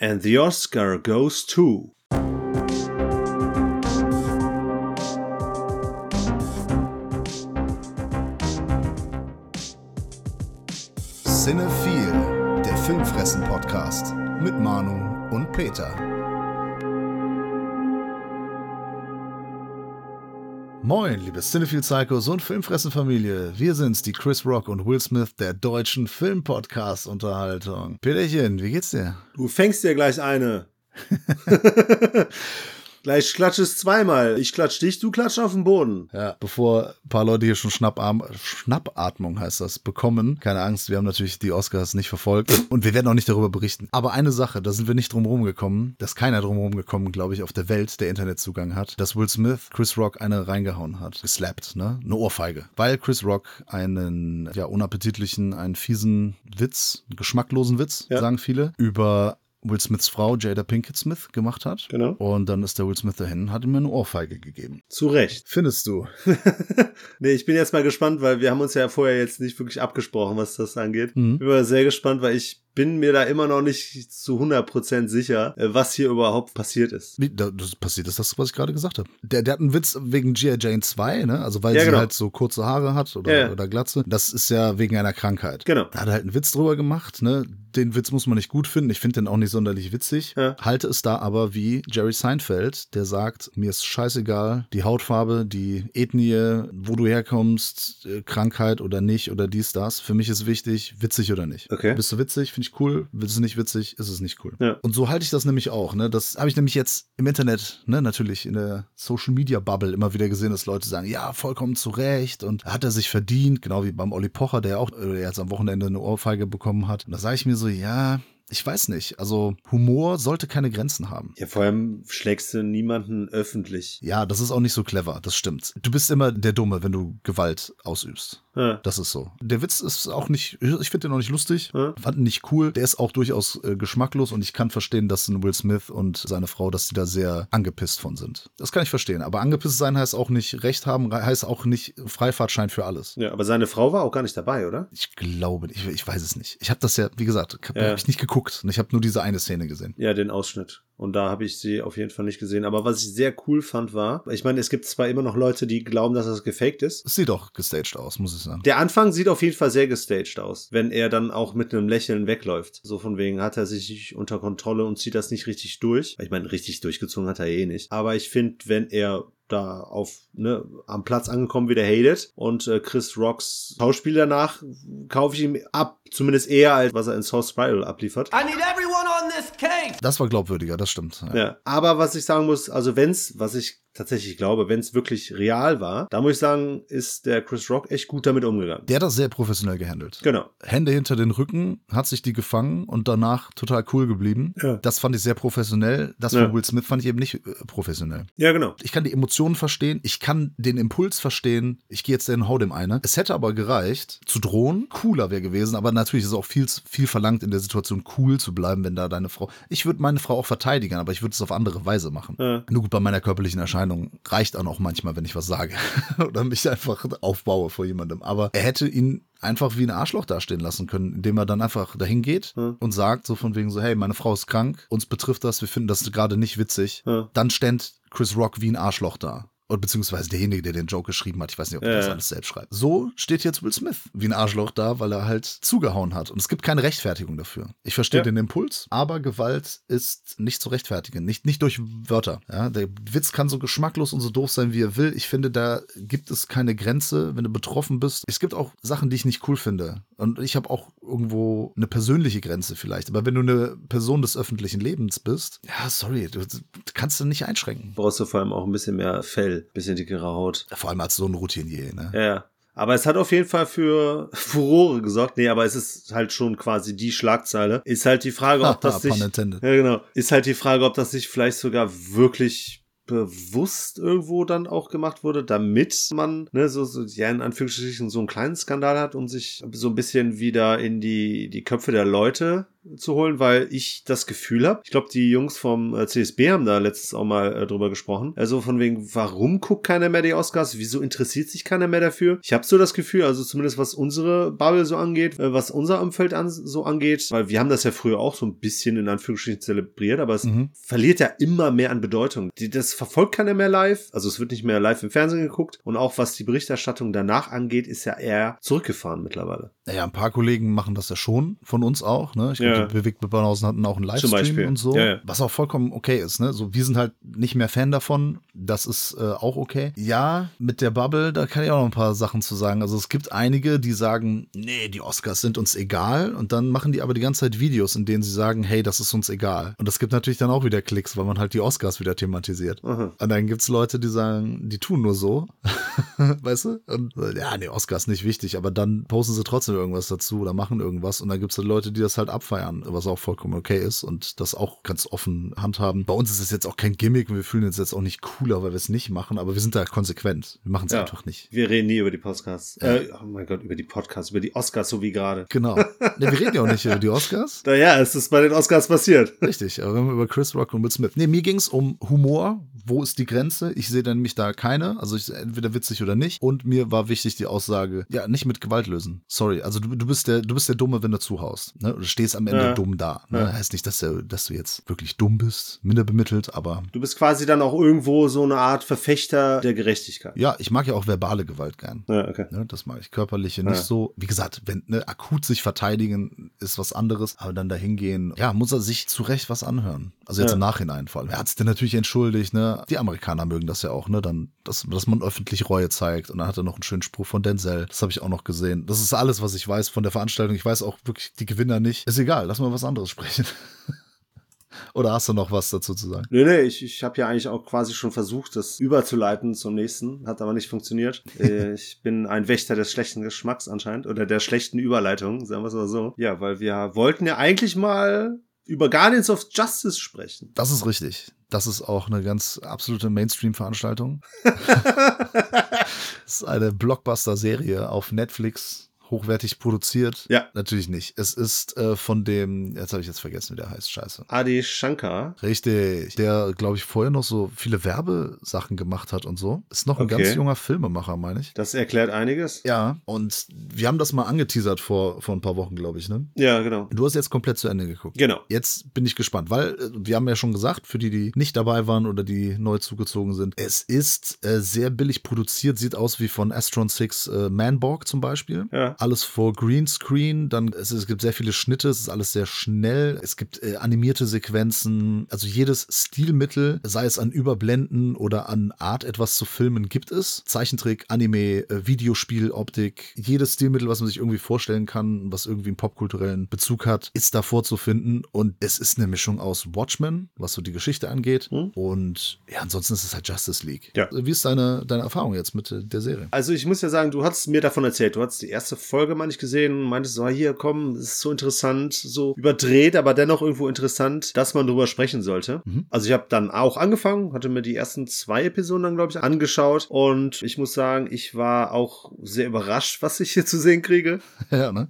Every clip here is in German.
And the Oscar goes to. Cinephile, der Filmfressen-Podcast mit Manu und Peter. Moin, liebe Cinephile Psychos und Filmfressen-Familie. Wir sind's, die Chris Rock und Will Smith der deutschen Filmpodcast-Unterhaltung. Peterchen, wie geht's dir? Du fängst dir gleich eine. Gleich klatsch es zweimal. Ich klatsch dich, du klatsch auf den Boden. Ja, bevor ein paar Leute hier schon Schnappatm Schnappatmung heißt das, bekommen. Keine Angst, wir haben natürlich die Oscars nicht verfolgt und wir werden auch nicht darüber berichten. Aber eine Sache, da sind wir nicht drum gekommen, dass keiner drum gekommen, glaube ich, auf der Welt, der Internetzugang hat, dass Will Smith Chris Rock eine reingehauen hat. Geslappt, ne? Eine Ohrfeige. Weil Chris Rock einen, ja, unappetitlichen, einen fiesen Witz, geschmacklosen Witz, Ja. sagen viele, über Will Smiths Frau Jada Pinkett Smith gemacht hat. Genau. Und dann ist der Will Smith dahin und hat ihm eine Ohrfeige gegeben. Zu Recht. Findest du? nee, ich bin jetzt mal gespannt, weil wir haben uns ja vorher jetzt nicht wirklich abgesprochen, was das angeht. Mhm. Bin mal sehr gespannt, weil ich bin mir da immer noch nicht zu 100% sicher, äh, was hier überhaupt passiert ist. Da, das passiert ist das, was ich gerade gesagt habe. Der, der hat einen Witz wegen G.I. Jane 2, ne? Also weil Ja, sie genau. halt so kurze Haare hat oder, Ja, ja. oder Glatze. Das ist ja wegen einer Krankheit. Genau. Da hat er halt einen Witz drüber gemacht, ne? Den Witz muss man nicht gut finden. Ich finde den auch nicht sonderlich witzig. Halte es da aber wie Jerry Seinfeld, der sagt, mir ist scheißegal, die Hautfarbe, die Ethnie, wo du herkommst, äh, Krankheit oder nicht oder dies, das. Für mich ist wichtig, witzig oder nicht. Okay. Bist du witzig? Finde ich cool. Bist du nicht witzig? Ist es nicht cool. Ja. Und so halte ich das nämlich auch. Ne? Das habe ich nämlich jetzt im Internet, ne, natürlich in der Social Media Bubble immer wieder gesehen, dass Leute sagen, ja, vollkommen zu Recht und hat er sich verdient, genau wie beim Olli Pocher, der auch äh, jetzt am Wochenende eine Ohrfeige bekommen hat. Und da sage ich mir so, ja, ich weiß nicht. Also Humor sollte keine Grenzen haben. Ja, vor allem schlägst du niemanden öffentlich. Ja, das ist auch nicht so clever, das stimmt. Du bist immer der Dumme, wenn du Gewalt ausübst. Ja. Das ist so. Der Witz ist auch nicht, ich finde den auch nicht lustig, Ja. fand ihn nicht cool. Der ist auch durchaus äh, geschmacklos und ich kann verstehen, dass ein Will Smith und seine Frau, dass die da sehr angepisst von sind. Das kann ich verstehen. Aber angepisst sein heißt auch nicht Recht haben, heißt auch nicht Freifahrtschein für alles. ja, aber seine Frau war auch gar nicht dabei, oder? Ich glaube, ich, ich weiß es nicht. Ich habe das ja, wie gesagt, habe Ja. hab ich nicht geguckt und ich habe nur diese eine Szene gesehen. Ja, den Ausschnitt. Und da habe ich sie auf jeden Fall nicht gesehen. Aber was ich sehr cool fand, war, ich meine, es gibt zwar immer noch Leute, die glauben, dass das gefaked ist. Es sieht auch gestaged aus, muss ich sagen. Der Anfang sieht auf jeden Fall sehr gestaged aus, wenn er dann auch mit einem Lächeln wegläuft. So von wegen hat er sich nicht unter Kontrolle und zieht das nicht richtig durch. Ich meine, richtig durchgezogen hat er eh nicht. Aber ich finde, wenn er da auf ne, am Platz angekommen wieder hatet und äh, Chris Rocks Schauspiel danach kaufe ich ihm ab, zumindest eher als was er in Source Spiral abliefert. I need everyone on this case. Das war glaubwürdiger, das stimmt. Ja. Ja, aber was ich sagen muss, also wenn's, was ich tatsächlich glaube, wenn's wirklich real war, da muss ich sagen, ist der Chris Rock echt gut damit umgegangen. Der hat das sehr professionell gehandelt. Genau. Hände hinter den Rücken, hat sich die gefangen und danach total cool geblieben. Ja. Das fand ich sehr professionell. Das Ja. von Will Smith fand ich eben nicht äh, professionell. Ja, genau. Ich kann die Emotionen verstehen, ich kann den Impuls verstehen, ich gehe jetzt in hau dem eine. Es hätte aber gereicht, zu drohen, cooler wäre gewesen, aber natürlich ist es auch viel, viel verlangt, in der Situation cool zu bleiben, wenn da deine Frau. Ich würde meine Frau auch verteidigen, aber ich würde es auf andere Weise machen. Ja. Nur gut, bei meiner körperlichen Erscheinung reicht dann auch manchmal, wenn ich was sage oder mich einfach aufbaue vor jemandem. Aber er hätte ihn einfach wie ein Arschloch dastehen lassen können, indem er dann einfach dahin geht Hm. und sagt so von wegen so, hey, meine Frau ist krank, uns betrifft das, wir finden das gerade nicht witzig. Ja. Dann stand Chris Rock wie ein Arschloch da. Oder beziehungsweise derjenige, der den Joke geschrieben hat. Ich weiß nicht, ob er Ja, das alles selbst schreibt. So steht jetzt Will Smith wie ein Arschloch da, weil er halt zugehauen hat. Und es gibt keine Rechtfertigung dafür. Ich verstehe Ja. den Impuls, aber Gewalt ist nicht zu rechtfertigen. Nicht, nicht durch Wörter. Ja, der Witz kann so geschmacklos und so doof sein, wie er will. Ich finde, da gibt es keine Grenze, wenn du betroffen bist. Es gibt auch Sachen, die ich nicht cool finde. Und ich habe auch irgendwo eine persönliche Grenze vielleicht. Aber wenn du eine Person des öffentlichen Lebens bist, ja, sorry, du, du kannst du nicht einschränken. Brauchst du vor allem auch ein bisschen mehr Fell, bisschen dickere Haut. Vor allem als so ein Routinier, ne? Ja. Aber es hat auf jeden Fall für Furore gesorgt. Nee, aber es ist halt schon quasi die Schlagzeile. Ist halt die Frage, ob das sich. Ja, genau. Ist halt die Frage, ob das sich vielleicht sogar wirklich bewusst irgendwo dann auch gemacht wurde, damit man, ne, so, so, ja, in Anführungsstrichen so einen kleinen Skandal hat und sich so ein bisschen wieder in die, die Köpfe der Leute zu holen, weil ich das Gefühl habe, ich glaube, die Jungs vom äh, CSB haben da letztens auch mal äh, drüber gesprochen. Also von wegen, warum guckt keiner mehr die Oscars? Wieso interessiert sich keiner mehr dafür? Ich habe so das Gefühl, also zumindest was unsere Bubble so angeht, äh, was unser Umfeld an, so angeht, weil wir haben das ja früher auch so ein bisschen in Anführungsstrichen zelebriert, aber es Mhm. verliert ja immer mehr an Bedeutung. Die, das verfolgt keiner mehr live, also es wird nicht mehr live im Fernsehen geguckt und auch was die Berichterstattung danach angeht, ist ja eher zurückgefahren mittlerweile. Naja, ein paar Kollegen machen das ja schon, von uns auch. Ne? Ich Ja. Glaube, die Bewegt mit Banausen hatten auch einen Livestream und so. Ja, ja. Was auch vollkommen okay ist. Ne? So, wir sind halt nicht mehr Fan davon. Das ist äh, auch okay. Ja, mit der Bubble, da kann ich auch noch ein paar Sachen zu sagen. Also es gibt einige, die sagen, nee, die Oscars sind uns egal. Und dann machen die aber die ganze Zeit Videos, in denen sie sagen, hey, das ist uns egal. Und das gibt natürlich dann auch wieder Klicks, weil man halt die Oscars wieder thematisiert. Aha. Und dann gibt's Leute, die sagen, die tun nur so. weißt du? Und äh, ja, nee, Oscar ist nicht wichtig, aber dann posten sie trotzdem irgendwas dazu oder machen irgendwas. Und dann gibt's halt Leute, die das halt abfeiern, was auch vollkommen okay ist und das auch ganz offen handhaben. Bei uns ist es jetzt auch kein Gimmick und wir fühlen uns jetzt auch nicht cooler, weil wir es nicht machen, aber wir sind da konsequent. Wir machen es Ja. einfach nicht. Wir reden nie über die Podcasts. Äh, oh mein Gott, über die Podcasts, über die Oscars, so wie gerade. Genau. ne, wir reden ja auch nicht über die Oscars. Naja, es ist bei den Oscars passiert. Richtig, aber wenn wir über Chris Rock und Will Smith. Nee, mir ging's um Humor. Wo ist die Grenze? Ich sehe dann nämlich da keine. Also ich, entweder witzig oder nicht. Und mir war wichtig die Aussage, ja, nicht mit Gewalt lösen. Sorry. Also du, du bist der, du bist der Dumme, wenn du zuhaust. Ne? Du stehst am Ende Ja. dumm da. Ne? Ja. Heißt nicht, dass du, dass du jetzt wirklich dumm bist, minder bemittelt, aber Du bist quasi dann auch irgendwo so eine Art Verfechter der Gerechtigkeit. ja, ich mag ja auch verbale Gewalt gern. Ja, okay. Ne, das mag ich. Körperliche nicht so. Wie gesagt, wenn ne, akut sich verteidigen ist was anderes, aber dann dahin gehen, ja, muss er sich zu Recht was anhören. Also jetzt im Nachhinein vor allem. Er hat es dir natürlich entschuldigt, ne? Die Amerikaner mögen das ja auch, ne? Dann, dass, dass man öffentlich Reue zeigt. Und dann hat er noch einen schönen Spruch von Denzel. Das habe ich auch noch gesehen. Das ist alles, was ich weiß von der Veranstaltung. Ich weiß auch wirklich die Gewinner nicht. Ist egal, lass mal was anderes sprechen. Oder hast du noch was dazu zu sagen? Nee, nee, ich, ich habe ja eigentlich auch quasi schon versucht, das überzuleiten zum nächsten, hat aber nicht funktioniert. Äh, ich bin ein Wächter des schlechten Geschmacks anscheinend oder der schlechten Überleitung, sagen wir es mal so. Ja, weil wir wollten ja eigentlich mal über Guardians of Justice sprechen. Das ist richtig. Das ist auch eine ganz absolute Mainstream-Veranstaltung. Das ist eine Blockbuster-Serie auf Netflix, hochwertig produziert. Ja. Natürlich nicht. Es ist äh, von dem, jetzt habe ich jetzt vergessen, wie der heißt, scheiße. Adi Shankar. Richtig. Der, glaube ich, vorher noch so viele Werbesachen gemacht hat und so. Ist noch ein Okay. ganz junger Filmemacher, meine ich. Das erklärt einiges. Ja, und wir haben das mal angeteasert vor, vor ein paar Wochen, glaube ich, ne? Ja, genau. Du hast jetzt komplett zu Ende geguckt. Genau. Jetzt bin ich gespannt, weil äh, wir haben ja schon gesagt, für die, die nicht dabei waren oder die neu zugezogen sind, es ist äh, sehr billig produziert, sieht aus wie von Astron 6 äh, Manborg zum Beispiel. Ja. Alles vor Greenscreen, dann es, es gibt sehr viele Schnitte, es ist alles sehr schnell, es gibt äh, animierte Sequenzen, also jedes Stilmittel, sei es an Überblenden oder an Art etwas zu filmen, gibt es. Zeichentrick, Anime, äh, Videospiel, Optik, jedes Stilmittel, was man sich irgendwie vorstellen kann, was irgendwie einen popkulturellen Bezug hat, ist da vorzufinden und es ist eine Mischung aus Watchmen, was so die Geschichte angeht Hm. und ja, ansonsten ist es halt Justice League. Ja. Wie ist deine, deine Erfahrung jetzt mit äh, der Serie? Also ich muss ja sagen, du hast mir davon erzählt. Du hast die erste Folge mal nicht gesehen und meintest so, hier, komm, ist so interessant, so überdreht, aber dennoch irgendwo interessant, dass man drüber sprechen sollte. Mhm. Also ich habe dann auch angefangen, hatte mir die ersten zwei Episoden dann, glaube ich, angeschaut und ich muss sagen, ich war auch sehr überrascht, was ich hier zu sehen kriege. ja, ne?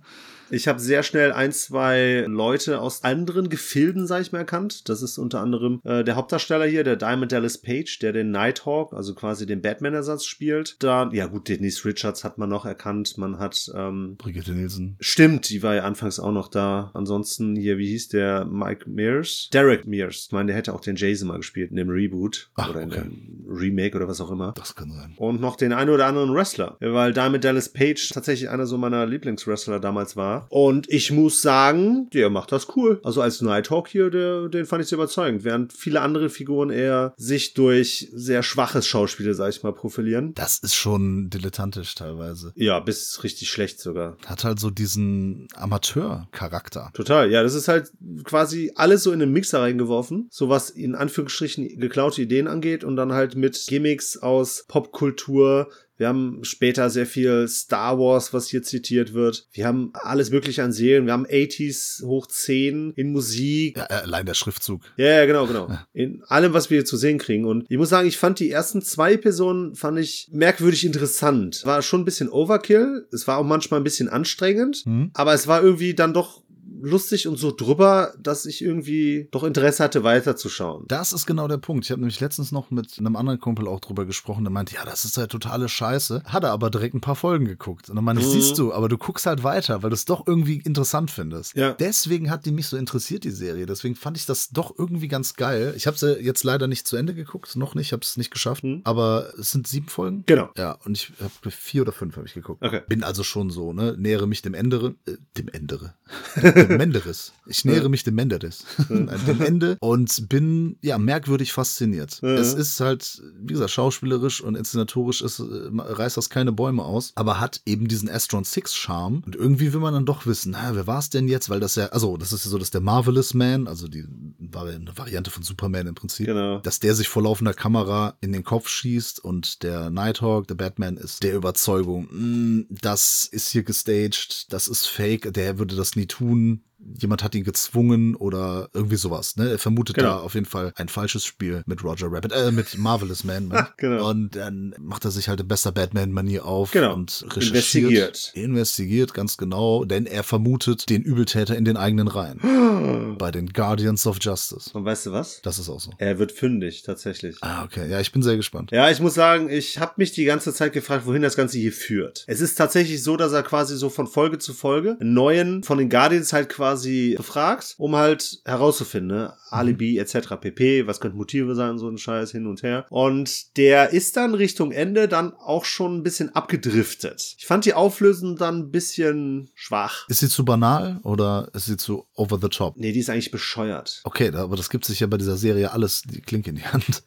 Ich habe sehr schnell ein, zwei Leute aus anderen Gefilden, sag ich mal, erkannt. Das ist unter anderem äh, der Hauptdarsteller hier, der Diamond Dallas Page, der den Nighthawk, also quasi den Batman-Ersatz spielt. Dann, ja gut, Denise Richards hat man noch erkannt. Man hat, ähm, Brigitte Nielsen. stimmt, die war ja anfangs auch noch da. Ansonsten hier, wie hieß der Mike Mears? Derek Mears. Ich meine, der hätte auch den Jason mal gespielt in dem Reboot Ach, oder in okay. dem Remake oder was auch immer Das kann sein. und noch den einen oder anderen Wrestler, weil Diamond Dallas Page tatsächlich einer so meiner Lieblingswrestler damals war. Und ich muss sagen, der macht das cool. Also als Nighthawk hier, der, den fand ich sehr überzeugend, während viele andere Figuren eher sich durch sehr schwaches Schauspiel, sag ich mal, profilieren. Das ist schon dilettantisch teilweise. Ja, bis richtig schlecht sogar. Hat halt so diesen Amateur-Charakter. Total, ja, das ist halt quasi alles so in den Mixer reingeworfen, so was in Anführungsstrichen geklaute Ideen angeht und dann halt mit Gimmicks aus Popkultur. Wir haben später sehr viel Star Wars, was hier zitiert wird. Wir haben alles mögliche an Serien. Wir haben 80s hoch 10 in Musik. Ja, äh, allein der Schriftzug. Ja, ja, genau, genau. In allem, was wir hier zu sehen kriegen. Und ich muss sagen, ich fand die ersten zwei Episoden fand ich merkwürdig interessant. War schon ein bisschen Overkill. Es war auch manchmal ein bisschen anstrengend. Hm? Aber es war irgendwie dann doch lustig und so drüber, dass ich irgendwie doch Interesse hatte, weiterzuschauen. Das ist genau der Punkt. Ich habe nämlich letztens noch mit einem anderen Kumpel auch drüber gesprochen, der meinte, ja, das ist halt totale Scheiße. Hat er aber direkt ein paar Folgen geguckt. Und dann meinte Mhm. siehst du, aber du guckst halt weiter, weil du es doch irgendwie interessant findest. Ja. Deswegen hat die mich so interessiert, die Serie. Deswegen fand ich das doch irgendwie ganz geil. Ich habe sie jetzt leider nicht zu Ende geguckt, noch nicht, habe es nicht geschafft. Mhm. Aber es sind sieben Folgen. Genau. Ja, und ich habe vier oder fünf habe ich geguckt. Okay. Bin also schon so, ne? Nähere mich dem Endere, äh, dem Endere. dem Menderes. Ich nähere mich dem Menderes. Dem Ende und bin, ja, merkwürdig fasziniert. Es ist halt, wie gesagt, schauspielerisch und inszenatorisch ist, äh, reißt das keine Bäume aus, aber hat eben diesen Astron Six Charme und irgendwie will man dann doch wissen, na, wer war es denn jetzt? Weil das ja, also, das ist ja so, dass der Marvelous Man, also die war eine Variante von Superman im Prinzip, Genau. dass der sich vor laufender Kamera in den Kopf schießt und der Nighthawk, der Batman, ist der Überzeugung, "Mm, das ist hier gestaged, das ist fake, der würde das nie tun. Jemand hat ihn gezwungen oder irgendwie sowas. Ne? Er vermutet Genau. da auf jeden Fall ein falsches Spiel mit Roger Rabbit, äh, mit Marvelous Man. Ne? Genau. Und dann macht er sich halt in bester Batman-Manier auf Genau. und recherchiert. Investigiert. Investigiert, ganz genau, denn er vermutet den Übeltäter in den eigenen Reihen. Bei den Guardians of Justice. Und weißt du was? Das ist auch so. Er wird fündig, tatsächlich. Ah, okay. Ja, ich bin sehr gespannt. Ja, ich muss sagen, ich habe mich die ganze Zeit gefragt, wohin das Ganze hier führt. Es ist tatsächlich so, dass er quasi so von Folge zu Folge einen neuen von den Guardians halt quasi befragt, um halt herauszufinden, ne? Alibi etc. pp, was könnten Motive sein, so ein Scheiß hin und her. Und der ist dann Richtung Ende dann auch schon ein bisschen abgedriftet. Ich fand die Auflösung dann ein bisschen schwach. Ist sie zu banal oder ist sie zu over the top? Nee, die ist eigentlich bescheuert. Okay, aber das gibt sich ja bei dieser Serie alles die Klinke in die Hand.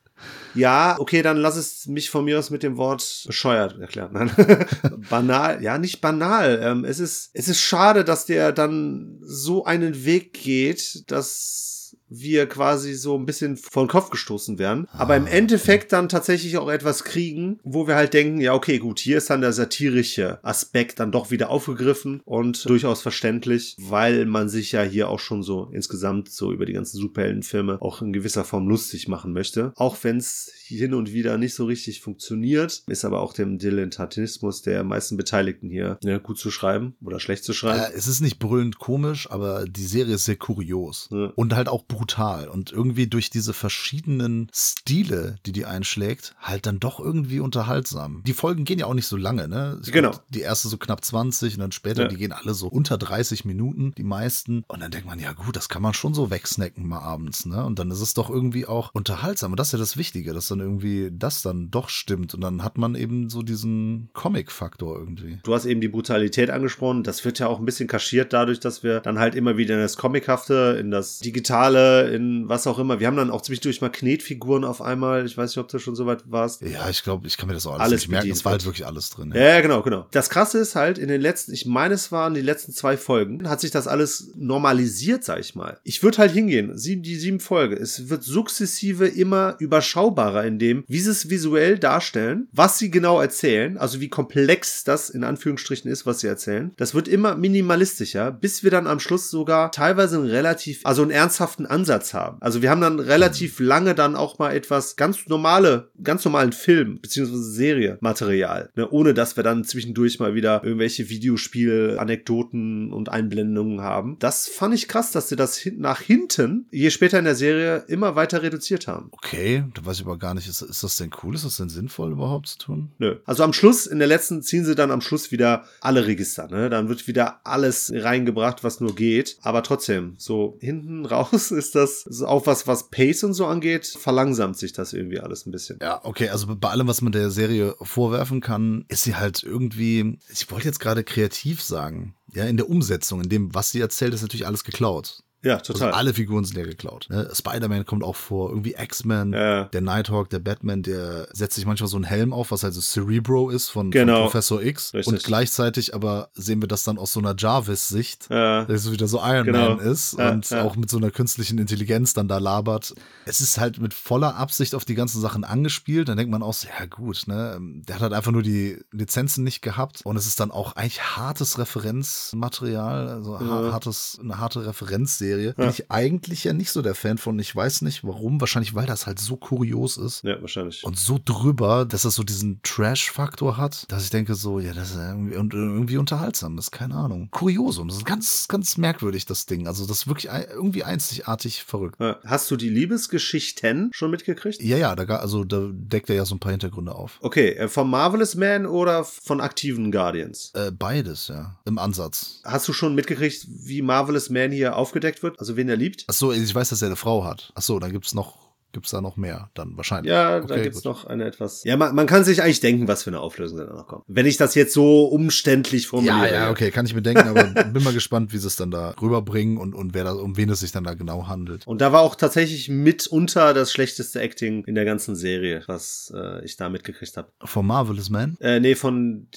Ja, okay, dann lass es mich von mir aus mit dem Wort bescheuert erklären. Nein. banal, ja, nicht banal. Ähm, es ist, es ist schade, dass der dann so einen Weg geht, dass wir quasi so ein bisschen vor den Kopf gestoßen werden. Aber im Ah, Endeffekt dann tatsächlich auch etwas kriegen, wo wir halt denken, ja, okay, gut, hier ist dann der satirische Aspekt dann doch wieder aufgegriffen und durchaus verständlich, weil man sich ja hier auch schon so insgesamt so über die ganzen Superheldenfilme auch in gewisser Form lustig machen möchte. Auch wenn es hin und wieder nicht so richtig funktioniert, ist aber auch dem Dilettantismus der meisten Beteiligten hier ja, gut zu schreiben oder schlecht zu schreiben. Äh, es ist nicht brüllend komisch, aber die Serie ist sehr kurios. Ja. Und halt auch brutal. Und irgendwie durch diese verschiedenen Stile, die die einschlägt, halt dann doch irgendwie unterhaltsam. Die Folgen gehen ja auch nicht so lange, ne? Ich Genau. glaub, die erste so knapp 20 und dann später, Ja. die gehen alle so unter 30 Minuten, die meisten. Und dann denkt man, ja gut, das kann man schon so wegsnacken mal abends, ne? Und dann ist es doch irgendwie auch unterhaltsam. Und das ist ja das Wichtige, dass dann irgendwie das dann doch stimmt. Und dann hat man eben so diesen Comic-Faktor irgendwie. Du hast eben die Brutalität angesprochen. Das wird ja auch ein bisschen kaschiert dadurch, dass wir dann halt immer wieder in das Comichafte, in das Digitale, in was auch immer. Wir haben dann auch zwischendurch mal Knetfiguren auf einmal. Ich weiß nicht, ob du schon so weit warst. Ja, ich glaube, ich kann mir das auch alles, Alles nicht merken. Es war halt wirklich alles drin. Ja, ja, genau, genau. Das Krasse ist halt, in den letzten, ich meine, es waren die letzten zwei Folgen, hat sich das alles normalisiert, sag ich mal. Ich würde halt hingehen, sieben, die sieben Folge. Es wird sukzessive immer überschaubarer in dem, wie sie es visuell darstellen, was sie genau erzählen, also wie komplex das in Anführungsstrichen ist, was sie erzählen. Das wird immer minimalistischer, bis wir dann am Schluss sogar teilweise einen relativ, also einen ernsthaften Ansatz haben. Also wir haben dann relativ lange dann auch mal etwas ganz normale, ganz normalen Film, beziehungsweise Serie Material, ne, ohne dass wir dann zwischendurch mal wieder irgendwelche Videospiel, Anekdoten und Einblendungen haben. Das fand ich krass, dass sie das hin nach hinten, je später in der Serie, immer weiter reduziert haben. Okay, da weiß ich aber gar nicht, ist, ist das denn cool? Ist das denn sinnvoll überhaupt zu tun? Nö. Also am Schluss, in der letzten, ziehen sie dann am Schluss wieder alle Register, ne? Dann wird wieder alles reingebracht, was nur geht. Aber trotzdem, so hinten raus ist das ist auch was, was Pace und so angeht, verlangsamt sich das irgendwie alles ein bisschen. Ja, okay, also bei allem, was man der Serie vorwerfen kann, ist sie halt irgendwie, ich wollte jetzt gerade kreativ sagen, ja, in der Umsetzung, in dem, was sie erzählt, ist natürlich alles geklaut. Ja, Also total. alle Figuren sind ja geklaut. Ne? Spider-Man kommt auch vor, irgendwie X-Men, Ja. der Nighthawk, der Batman, der setzt sich manchmal so einen Helm auf, was halt so Cerebro ist von, Genau. von Professor X. Richtig. Und gleichzeitig aber sehen wir das dann aus so einer Jarvis-Sicht. ja. dass es wieder so Iron Genau. Man ist Ja, und auch mit so einer künstlichen Intelligenz dann da labert. Es ist halt mit voller Absicht auf die ganzen Sachen angespielt. Dann denkt man auch, so, ja gut, ne, der hat halt einfach nur die Lizenzen nicht gehabt und es ist dann auch eigentlich hartes Referenzmaterial, also hartes, eine harte Referenzserie Serie, bin ich eigentlich ja nicht so der Fan von. Ich weiß nicht warum. Wahrscheinlich, weil das halt so kurios ist. Ja, wahrscheinlich. Und so drüber, dass das so diesen Trash-Faktor hat, dass ich denke so, ja, das ist irgendwie, und irgendwie unterhaltsam. Das ist keine Ahnung. Kuriosum. Das ist ganz, ganz merkwürdig, das Ding. Also das ist wirklich irgendwie einzigartig verrückt. Ja. Hast du die Liebesgeschichten schon mitgekriegt? Ja, ja, da, also da deckt er ja so ein paar Hintergründe auf. Okay, äh, vom Marvelous Man oder von aktiven Guardians? Äh, beides, ja. Im Ansatz. Hast du schon mitgekriegt, wie Marvelous Man hier aufgedeckt wird? Also wen er liebt? Ach so, ich weiß, dass er eine Frau hat. Ach so, dann gibt's noch, gibt's da noch mehr, dann wahrscheinlich. Ja, da Okay, gibt's gut. noch eine etwas. Ja, man, man kann sich eigentlich denken, was für eine Auflösung da noch kommt. Wenn ich das jetzt so umständlich formuliere. Ja, ja, okay, kann ich mir denken, aber bin mal gespannt, wie sie es dann da rüberbringen und, und wer da, um wen es sich dann da genau handelt. Und da war auch tatsächlich mitunter das schlechteste Acting in der ganzen Serie, was äh, ich da mitgekriegt habe. Von Marvelous Man? Äh, nee, von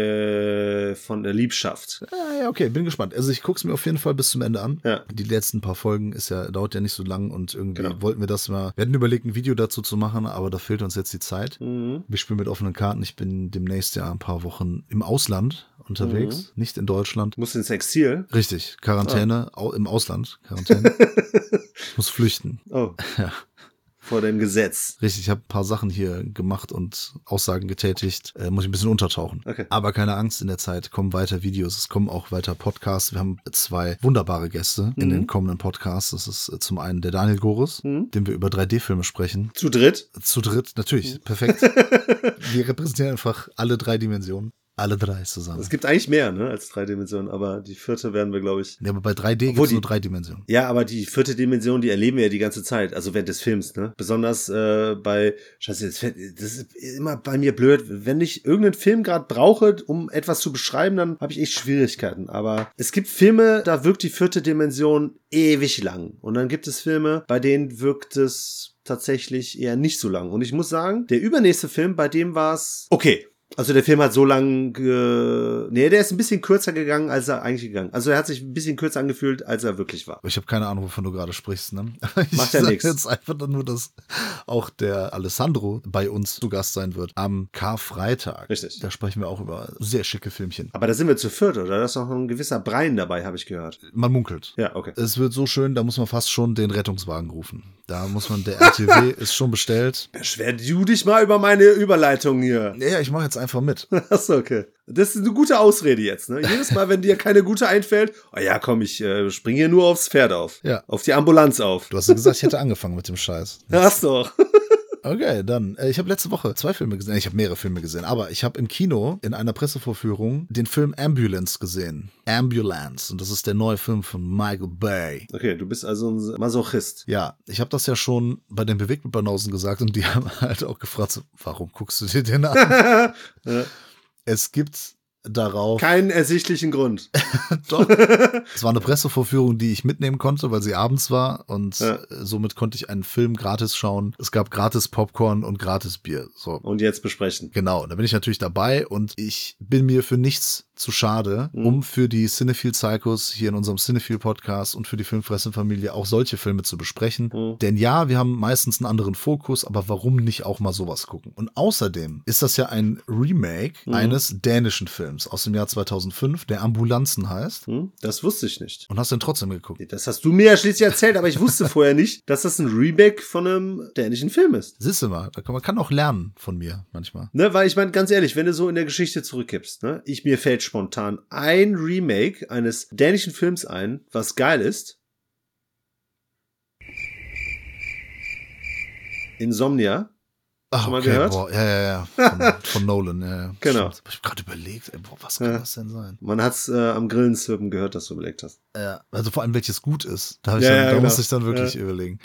der von der Liebschaft. Ja, ja, okay, bin gespannt. Also ich guck's mir auf jeden Fall bis zum Ende an. Ja. Die letzten paar Folgen ist ja, dauert ja nicht so lang und irgendwie Genau. wollten wir das mal. Wir hatten überlegt, ein Video dazu zu machen, aber da fehlt uns jetzt die Zeit. Mhm. Wir spielen mit offenen Karten. Ich bin demnächst ja ein paar Wochen im Ausland unterwegs, nicht in Deutschland. Muss ins Exil. Richtig, Quarantäne au im Ausland. Quarantäne. ich muss flüchten. Oh. Ja. Vor dem Gesetz. Richtig, ich habe ein paar Sachen hier gemacht und Aussagen getätigt. Äh, muss ich ein bisschen untertauchen. Okay. Aber keine Angst, in der Zeit kommen weiter Videos, es kommen auch weiter Podcasts. Wir haben zwei wunderbare Gäste in Mhm. den kommenden Podcasts. Das ist äh, zum einen der Daniel Goris, Mhm. dem wir über 3D-Filme sprechen. Zu dritt. Zu dritt, natürlich, Mhm. perfekt. wir repräsentieren einfach alle drei Dimensionen. Alle drei zusammen. Es gibt eigentlich mehr, ne, als drei Dimensionen, aber die vierte werden wir, glaube ich. Ja, aber bei 3D gibt es nur drei Dimensionen. Ja, aber die vierte Dimension, die erleben wir ja die ganze Zeit, also während des Films, ne? Besonders äh, bei, scheiße, das ist immer bei mir blöd, wenn ich irgendeinen Film gerade brauche, um etwas zu beschreiben, dann habe ich echt Schwierigkeiten. Aber es gibt Filme, da wirkt die vierte Dimension ewig lang. Und dann gibt es Filme, bei denen wirkt es tatsächlich eher nicht so lang. Und ich muss sagen, der übernächste Film, bei dem war es okay. Also der Film hat so lang, ge nee, der ist ein bisschen kürzer gegangen, als er eigentlich gegangen. Also er hat sich ein bisschen kürzer angefühlt, als er wirklich war. Ich habe keine Ahnung, wovon du gerade sprichst. Ne? Ich Macht ja nix. jetzt einfach nur, dass auch der Alessandro bei uns zu Gast sein wird am Karfreitag. Richtig. Da sprechen wir auch über sehr schicke Filmchen. Aber da sind wir zu viert, oder? Da ist noch ein gewisser Brein dabei, habe ich gehört. Man munkelt. Ja, okay. Es wird so schön, da muss man fast schon den Rettungswagen rufen. Da muss man, der RTW ist schon bestellt. Beschwer du dich mal über meine Überleitung hier. Ja, ich mache jetzt einfach mit. Achso, okay. Das ist eine gute Ausrede jetzt, ne? Jedes Mal, wenn dir keine gute einfällt, oh ja, komm, ich äh, springe hier nur aufs Pferd auf. Ja. Auf die Ambulanz auf. Du hast ja gesagt, ich hätte angefangen mit dem Scheiß. Hast doch. Okay, dann. Äh, ich habe letzte Woche zwei Filme gesehen. Ich habe mehrere Filme gesehen, aber ich habe im Kino in einer Pressevorführung den Film Ambulance gesehen. Ambulance. Und das ist der neue Film von Michael Bay. Okay, du bist also ein Masochist. Ja, ich habe das ja schon bei den Bewegtbanausen gesagt und die haben halt auch gefragt, so, warum guckst du dir den an? Ja. es gibt darauf Keinen ersichtlichen Grund. Doch. es war eine Pressevorführung, die ich mitnehmen konnte, weil sie abends war und Ja. somit konnte ich einen Film gratis schauen. Es gab gratis Popcorn und gratis Bier. So. Und jetzt besprechen. Genau, da bin ich natürlich dabei und ich bin mir für nichts zu schade, Mhm. um für die Cinephile Psychos hier in unserem Cinephile Podcast und für die Filmfressenfamilie auch solche Filme zu besprechen. Mhm. Denn ja, wir haben meistens einen anderen Fokus, aber warum nicht auch mal sowas gucken? Und außerdem ist das ja ein Remake Mhm. eines dänischen Films aus dem Jahr 2005, der Ambulanzen heißt. Hm? Das wusste ich nicht. Und hast den trotzdem geguckt. Das hast du mir ja schließlich erzählt, aber ich wusste vorher nicht, dass das ein Remake von einem dänischen Film ist. Siehst du mal, man kann auch lernen von mir manchmal. Ne, weil ich meine, ganz ehrlich, wenn du so in der Geschichte zurückgibst, ne, ich mir fällt spontan ein Remake eines dänischen Films ein, was geil ist. Insomnia. Ach, Schon mal gehört? Boah, ja, ja, ja. Von, von Nolan, ja, ja. Genau. Stimmt. Hab ich gerade überlegt, ey, boah, was kann Ja. das denn sein? Man hat's äh, am Grillenzirpen gehört, dass du überlegt hast. Ja. Also vor allem, welches gut ist. Da, Ja, dann, ja, da genau. muss ich dann wirklich überlegen.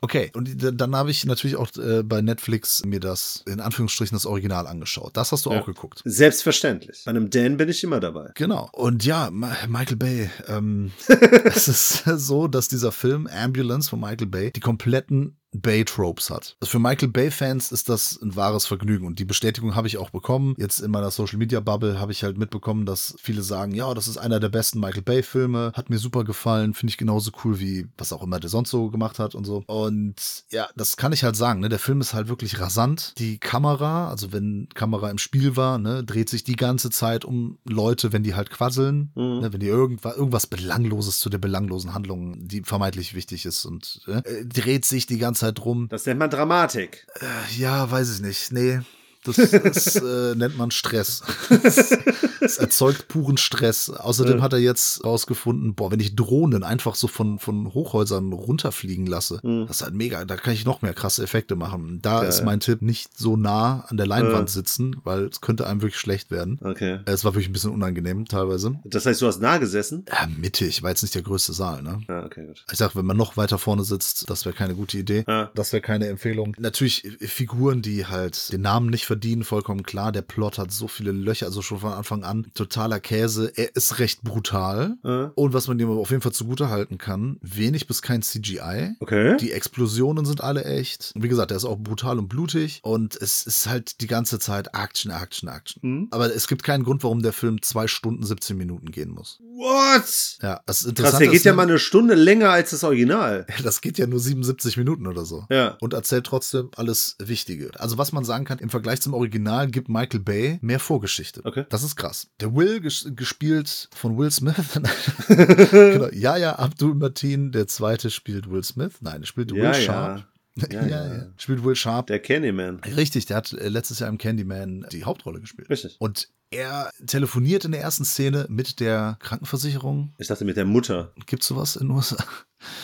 Okay, und die- dann habe ich natürlich auch äh, bei Netflix mir das, in Anführungsstrichen, das Original angeschaut. Das hast du auch geguckt. Selbstverständlich. Bei einem Dan bin ich immer dabei. Genau. Und ja, Ma Michael Bay. Ähm, es ist so, dass dieser Film Ambulance von Michael Bay die kompletten Bay-Tropes hat. Also für Michael Bay-Fans ist das ein wahres Vergnügen und die Bestätigung habe ich auch bekommen. Jetzt in meiner Social-Media-Bubble habe ich halt mitbekommen, dass viele sagen, ja, das ist einer der besten Michael Bay-Filme, hat mir super gefallen, finde ich genauso cool wie was auch immer der sonst so gemacht hat und so. Und ja, das kann ich halt sagen, ne? der Film ist halt wirklich rasant. Die Kamera, also wenn Kamera im Spiel war, ne, dreht sich die ganze Zeit um Leute, wenn die halt quasseln, Mhm. ne, wenn die irgendwas, irgendwas Belangloses zu der belanglosen Handlung, die vermeintlich wichtig ist und äh, dreht sich die ganze Zeit rum. Das nennt man Dramatik. Ja, weiß ich nicht. Nee. Das, das äh, nennt man Stress. Es erzeugt puren Stress. Außerdem Ja. hat er jetzt rausgefunden, boah, wenn ich Drohnen einfach so von, von Hochhäusern runterfliegen lasse, Mhm. das ist halt mega. Da kann ich noch mehr krasse Effekte machen. Da Ja, ist ja. mein Tipp, nicht so nah an der Leinwand sitzen, weil es könnte einem wirklich schlecht werden. Okay. Es war wirklich ein bisschen unangenehm teilweise. Das heißt, du hast nah gesessen? Ja, mittig, war jetzt nicht der größte Saal, ne? Ja, okay, gut. Ich sag, wenn man noch weiter vorne sitzt, das wäre keine gute Idee. Ja. Das wäre keine Empfehlung. Natürlich äh, Figuren, die halt den Namen nicht verdienen, vollkommen klar. Der Plot hat so viele Löcher, also schon von Anfang an totaler Käse. Er ist recht brutal. Ja. Und was man ihm aber auf jeden Fall zugute halten kann, wenig bis kein CGI. Okay. Die Explosionen sind alle echt. Wie gesagt, er ist auch brutal und blutig. Und es ist halt die ganze Zeit Action, Action, Action. Mhm. Aber es gibt keinen Grund, warum der Film zwei Stunden 17 Minuten gehen muss. What? Ja, das ist Krass, interessant. der geht ja ne, mal eine Stunde länger als das Original. Das geht ja nur 77 Minuten oder so. Ja. Und erzählt trotzdem alles Wichtige. Also was man sagen kann, im Vergleich zum Original gibt Michael Bay mehr Vorgeschichte. Okay. Das ist krass. Der Will, ges gespielt von Will Smith. genau. Ja, ja, Abdul Martin, der zweite spielt Will Smith. Nein, er spielt Ja, Will ja. Sharp. Ja, ja. Spielt Will Sharp. Der Candyman. Richtig, der hat äh, letztes Jahr im Candyman die Hauptrolle gespielt. Richtig. Und er telefoniert in der ersten Szene mit der Krankenversicherung. Ich dachte mit der Mutter. Gibt's sowas in den USA?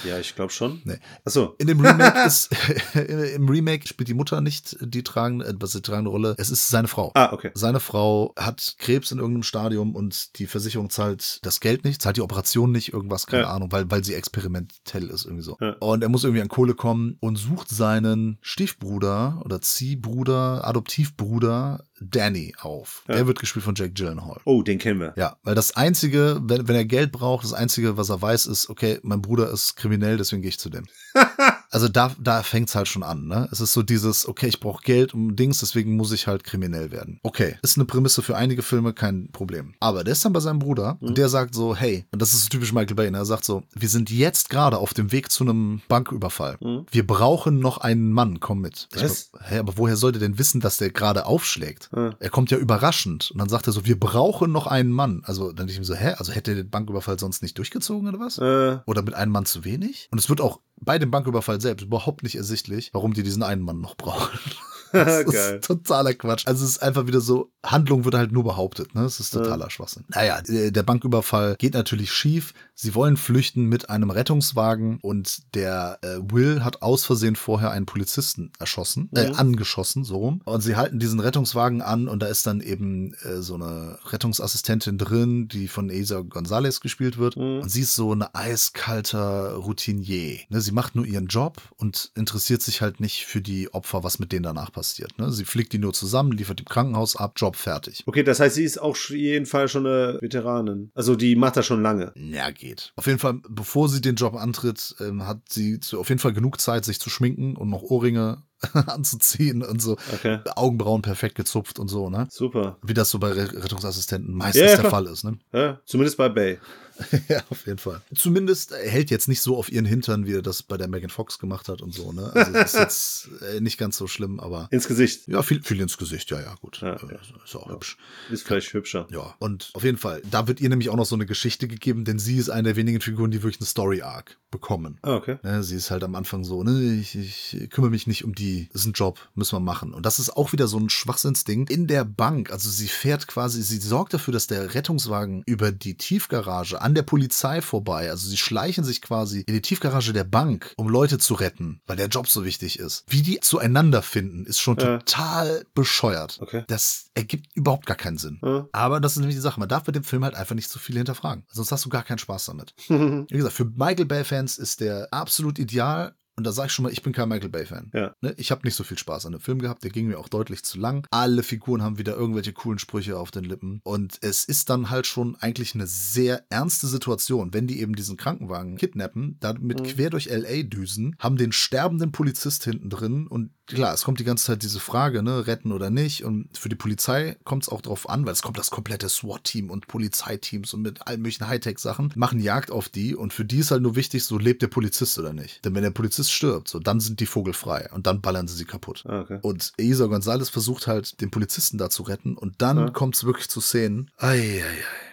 Ja, ich glaube schon. Nee. Achso. In dem Remake ist, im Remake spielt die Mutter nicht die tragende, äh, was die tragende Rolle. Es ist seine Frau. Ah, okay. Seine Frau hat Krebs in irgendeinem Stadium und die Versicherung zahlt das Geld nicht, zahlt die Operation nicht, irgendwas, keine Ja. Ahnung, weil, weil sie experimentell ist, irgendwie so. Ja. Und er muss irgendwie an Kohle kommen und sucht seinen Stiefbruder oder Ziehbruder, Adoptivbruder Danny auf. Ja. Der wird gespielt von Jack Gyllenhaal. Oh, den kennen wir. Ja, weil das Einzige, wenn, wenn er Geld braucht, das Einzige, was er weiß, ist, okay, mein Bruder ist kriminell, deswegen gehe ich zu dem. Also da, da fängt's halt schon an, ne? Es ist so dieses, okay, ich brauche Geld um Dings, deswegen muss ich halt kriminell werden. Okay, ist eine Prämisse für einige Filme, kein Problem. Aber der ist dann bei seinem Bruder und der sagt so, hey, und das ist so typisch Michael Bay, ne? er sagt so, wir sind jetzt gerade auf dem Weg zu einem Banküberfall. Mhm. Wir brauchen noch einen Mann, komm mit. Ich Was? so, hä, aber woher soll der denn wissen, dass der gerade aufschlägt? Ja. Er kommt ja überraschend. Und dann sagt er so, wir brauchen noch einen Mann. Also dann denke ich mir so, hä? Also hätte der den Banküberfall sonst nicht durchgezogen oder was? Äh, Oder mit einem Mann zu wenig? Und es wird auch bei dem Banküberfall selbst überhaupt nicht ersichtlich, warum die diesen einen Mann noch brauchen. Das ist totaler Quatsch. Also es ist einfach wieder so, Handlung wird halt nur behauptet, ne? Es ist totaler Schwachsinn. Naja, äh, der Banküberfall geht natürlich schief. Sie wollen flüchten mit einem Rettungswagen und der äh, Will hat aus Versehen vorher einen Polizisten erschossen, äh, Mhm. angeschossen, so rum. Und sie halten diesen Rettungswagen an und da ist dann eben äh, so eine Rettungsassistentin drin, die von Asa Gonzalez gespielt wird. Mhm. Und sie ist so eine eiskalter Routinier. Ne, sie macht nur ihren Job und interessiert sich halt nicht für die Opfer, was mit denen danach passiert. Ne? Sie fliegt die nur zusammen, liefert im Krankenhaus ab, Job fertig. okay, das heißt, sie ist auch auf jeden Fall schon eine Veteranin. Also die macht das schon lange. Ja, geht. Auf jeden Fall, bevor sie den Job antritt, ähm, hat sie zu, auf jeden Fall genug Zeit, sich zu schminken und noch Ohrringe anzuziehen und so. Okay. Augenbrauen perfekt gezupft und so, ne? Super. Wie das so bei Re Rettungsassistenten meistens Ja, ja, der. Fall ist, ne? Ja, zumindest bei Bay. ja, auf jeden Fall. Zumindest er hält jetzt nicht so auf ihren Hintern, wie er das bei der Megan Fox gemacht hat und so, ne? Also das ist jetzt äh, nicht ganz so schlimm, aber Ins Gesicht. ja, viel, viel ins Gesicht, ja, ja, gut. Ja, Äh, okay. Ist auch hübsch. Ist vielleicht hübscher. Ja, und auf jeden Fall, da wird ihr nämlich auch noch so eine Geschichte gegeben, denn sie ist eine der wenigen Figuren, die wirklich eine Story-Arc bekommen. Ah, okay. Ne, sie ist halt am Anfang so, ne, ich, ich kümmere mich nicht um die, das ist ein Job, müssen wir machen. Und das ist auch wieder so ein Schwachsinnsding. In der Bank, also sie fährt quasi, sie sorgt dafür, dass der Rettungswagen über die Tiefgarage an der Polizei vorbei, also sie schleichen sich quasi in die Tiefgarage der Bank, um Leute zu retten, weil der Job so wichtig ist. Wie die zueinander finden, ist schon Ja. total bescheuert. Okay. Das ergibt überhaupt gar keinen Sinn. Ja. Aber das ist nämlich die Sache. Man darf bei dem Film halt einfach nicht zu viel hinterfragen. Sonst hast du gar keinen Spaß damit. Wie gesagt, für Michael Bay-Fans ist der absolut ideal. Und da sage ich schon mal, ich bin kein Michael Bay-Fan. Ja. Ne? Ich habe nicht so viel Spaß an dem Film gehabt. Der ging mir auch deutlich zu lang. Alle Figuren haben wieder irgendwelche coolen Sprüche auf den Lippen. Und es ist dann halt schon eigentlich eine sehr ernste Situation, wenn die eben diesen Krankenwagen kidnappen, damit Mhm. quer durch L.A. düsen, haben den sterbenden Polizist hinten drin und klar, es kommt die ganze Zeit diese Frage, ne, retten oder nicht. Und für die Polizei kommt es auch drauf an, weil es kommt das komplette SWAT-Team und Polizeiteams und mit allen möglichen Hightech-Sachen, machen Jagd auf die und für die ist halt nur wichtig, so lebt der Polizist oder nicht. Denn wenn der Polizist stirbt, so dann sind die vogelfrei und dann ballern sie sie kaputt. Ah, okay. Und Isa Gonzalez versucht halt, den Polizisten da zu retten. Und dann Ja. kommt es wirklich zu Szenen. Eieiei.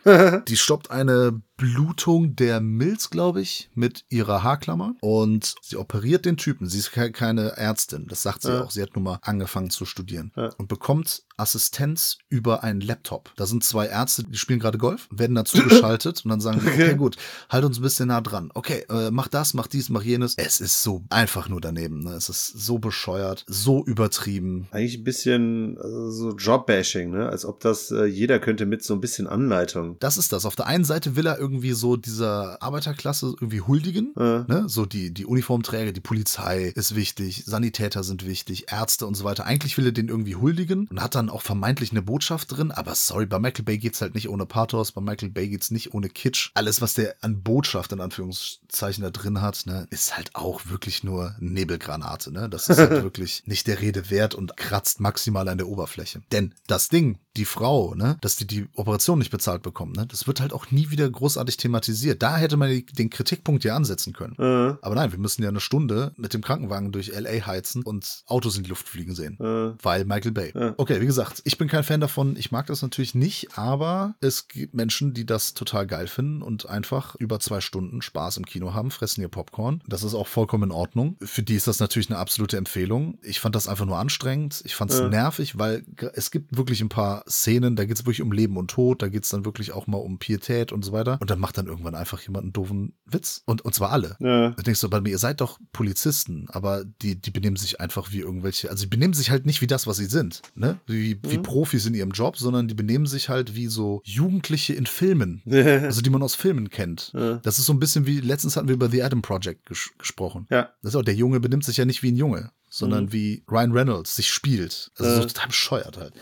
Die stoppt eine Blutung der Milz, glaube ich, mit ihrer Haarklammer. Und sie operiert den Typen. Sie ist ke- keine Ärztin. Das sagt sie Ja. auch. Sie hat nun mal angefangen zu studieren. Ja. Und bekommt Assistenz über einen Laptop. Da sind zwei Ärzte, die spielen gerade Golf, werden dazu geschaltet und dann sagen sie, okay, Okay. gut, halt uns ein bisschen nah dran. Okay, äh, mach das, mach dies, mach jenes. Es ist so einfach nur daneben. Ne? Es ist so bescheuert, so übertrieben. Eigentlich ein bisschen also so Jobbashing, ne? Als ob das äh, jeder könnte mit so ein bisschen Anleitung. Das ist das. Auf der einen Seite will er irgendwie so dieser Arbeiterklasse irgendwie huldigen. Äh, Ne? So die, die Uniformträger, die Polizei ist wichtig, Sanitäter sind wichtig, Ärzte und so weiter. Eigentlich will er den irgendwie huldigen und hat dann auch vermeintlich eine Botschaft drin. Aber sorry, bei Michael Bay geht's halt nicht ohne Pathos, bei Michael Bay geht's nicht ohne Kitsch. Alles, was der an Botschaft in Anführungszeichen da drin hat, ne, ist halt auch wirklich nur Nebelgranate. Ne? Das ist halt wirklich nicht der Rede wert und kratzt maximal an der Oberfläche. Denn das Ding, die Frau, ne, dass die die Operation nicht bezahlt bekommt, ne, das wird halt auch nie wieder großartig thematisiert. Da hätte man die- den Kritikpunkt ja ansetzen können. äh, Aber nein, wir müssen ja eine Stunde mit dem Krankenwagen durch LA heizen und Autos in die Luft fliegen sehen. äh, Weil Michael Bay. Ja. Okay, wie gesagt, ich bin kein Fan davon. Ich mag das natürlich nicht, aber es gibt Menschen, die das total geil finden und einfach über zwei Stunden Spaß im Kino haben, fressen ihr Popcorn. Das ist auch vollkommen in Ordnung. Für die ist das natürlich eine absolute Empfehlung. Ich fand das einfach nur anstrengend. Ich fand es nervig, weil es gibt wirklich ein paar Szenen, da geht es wirklich um Leben und Tod, da geht es dann wirklich auch mal um Pietät und so weiter. Und dann macht dann irgendwann einfach jemand einen doofen Witz. Und, und zwar alle. äh, Da denkst du, bei mir, ihr seid doch Polizisten, aber die, die benehmen sich einfach wie irgendwelche, also die benehmen sich halt nicht wie das, was sie sind, ne? Wie, wie Mhm. Profis in ihrem Job, sondern die benehmen sich halt wie so Jugendliche in Filmen. Also die man aus Filmen kennt. Ja. Das ist so ein bisschen wie, letztens hatten wir über The Adam Project ges gesprochen. ja. Das ist auch, der Junge benimmt sich ja nicht wie ein Junge, sondern Mhm. wie Ryan Reynolds sich spielt. Also Äh. so total bescheuert halt.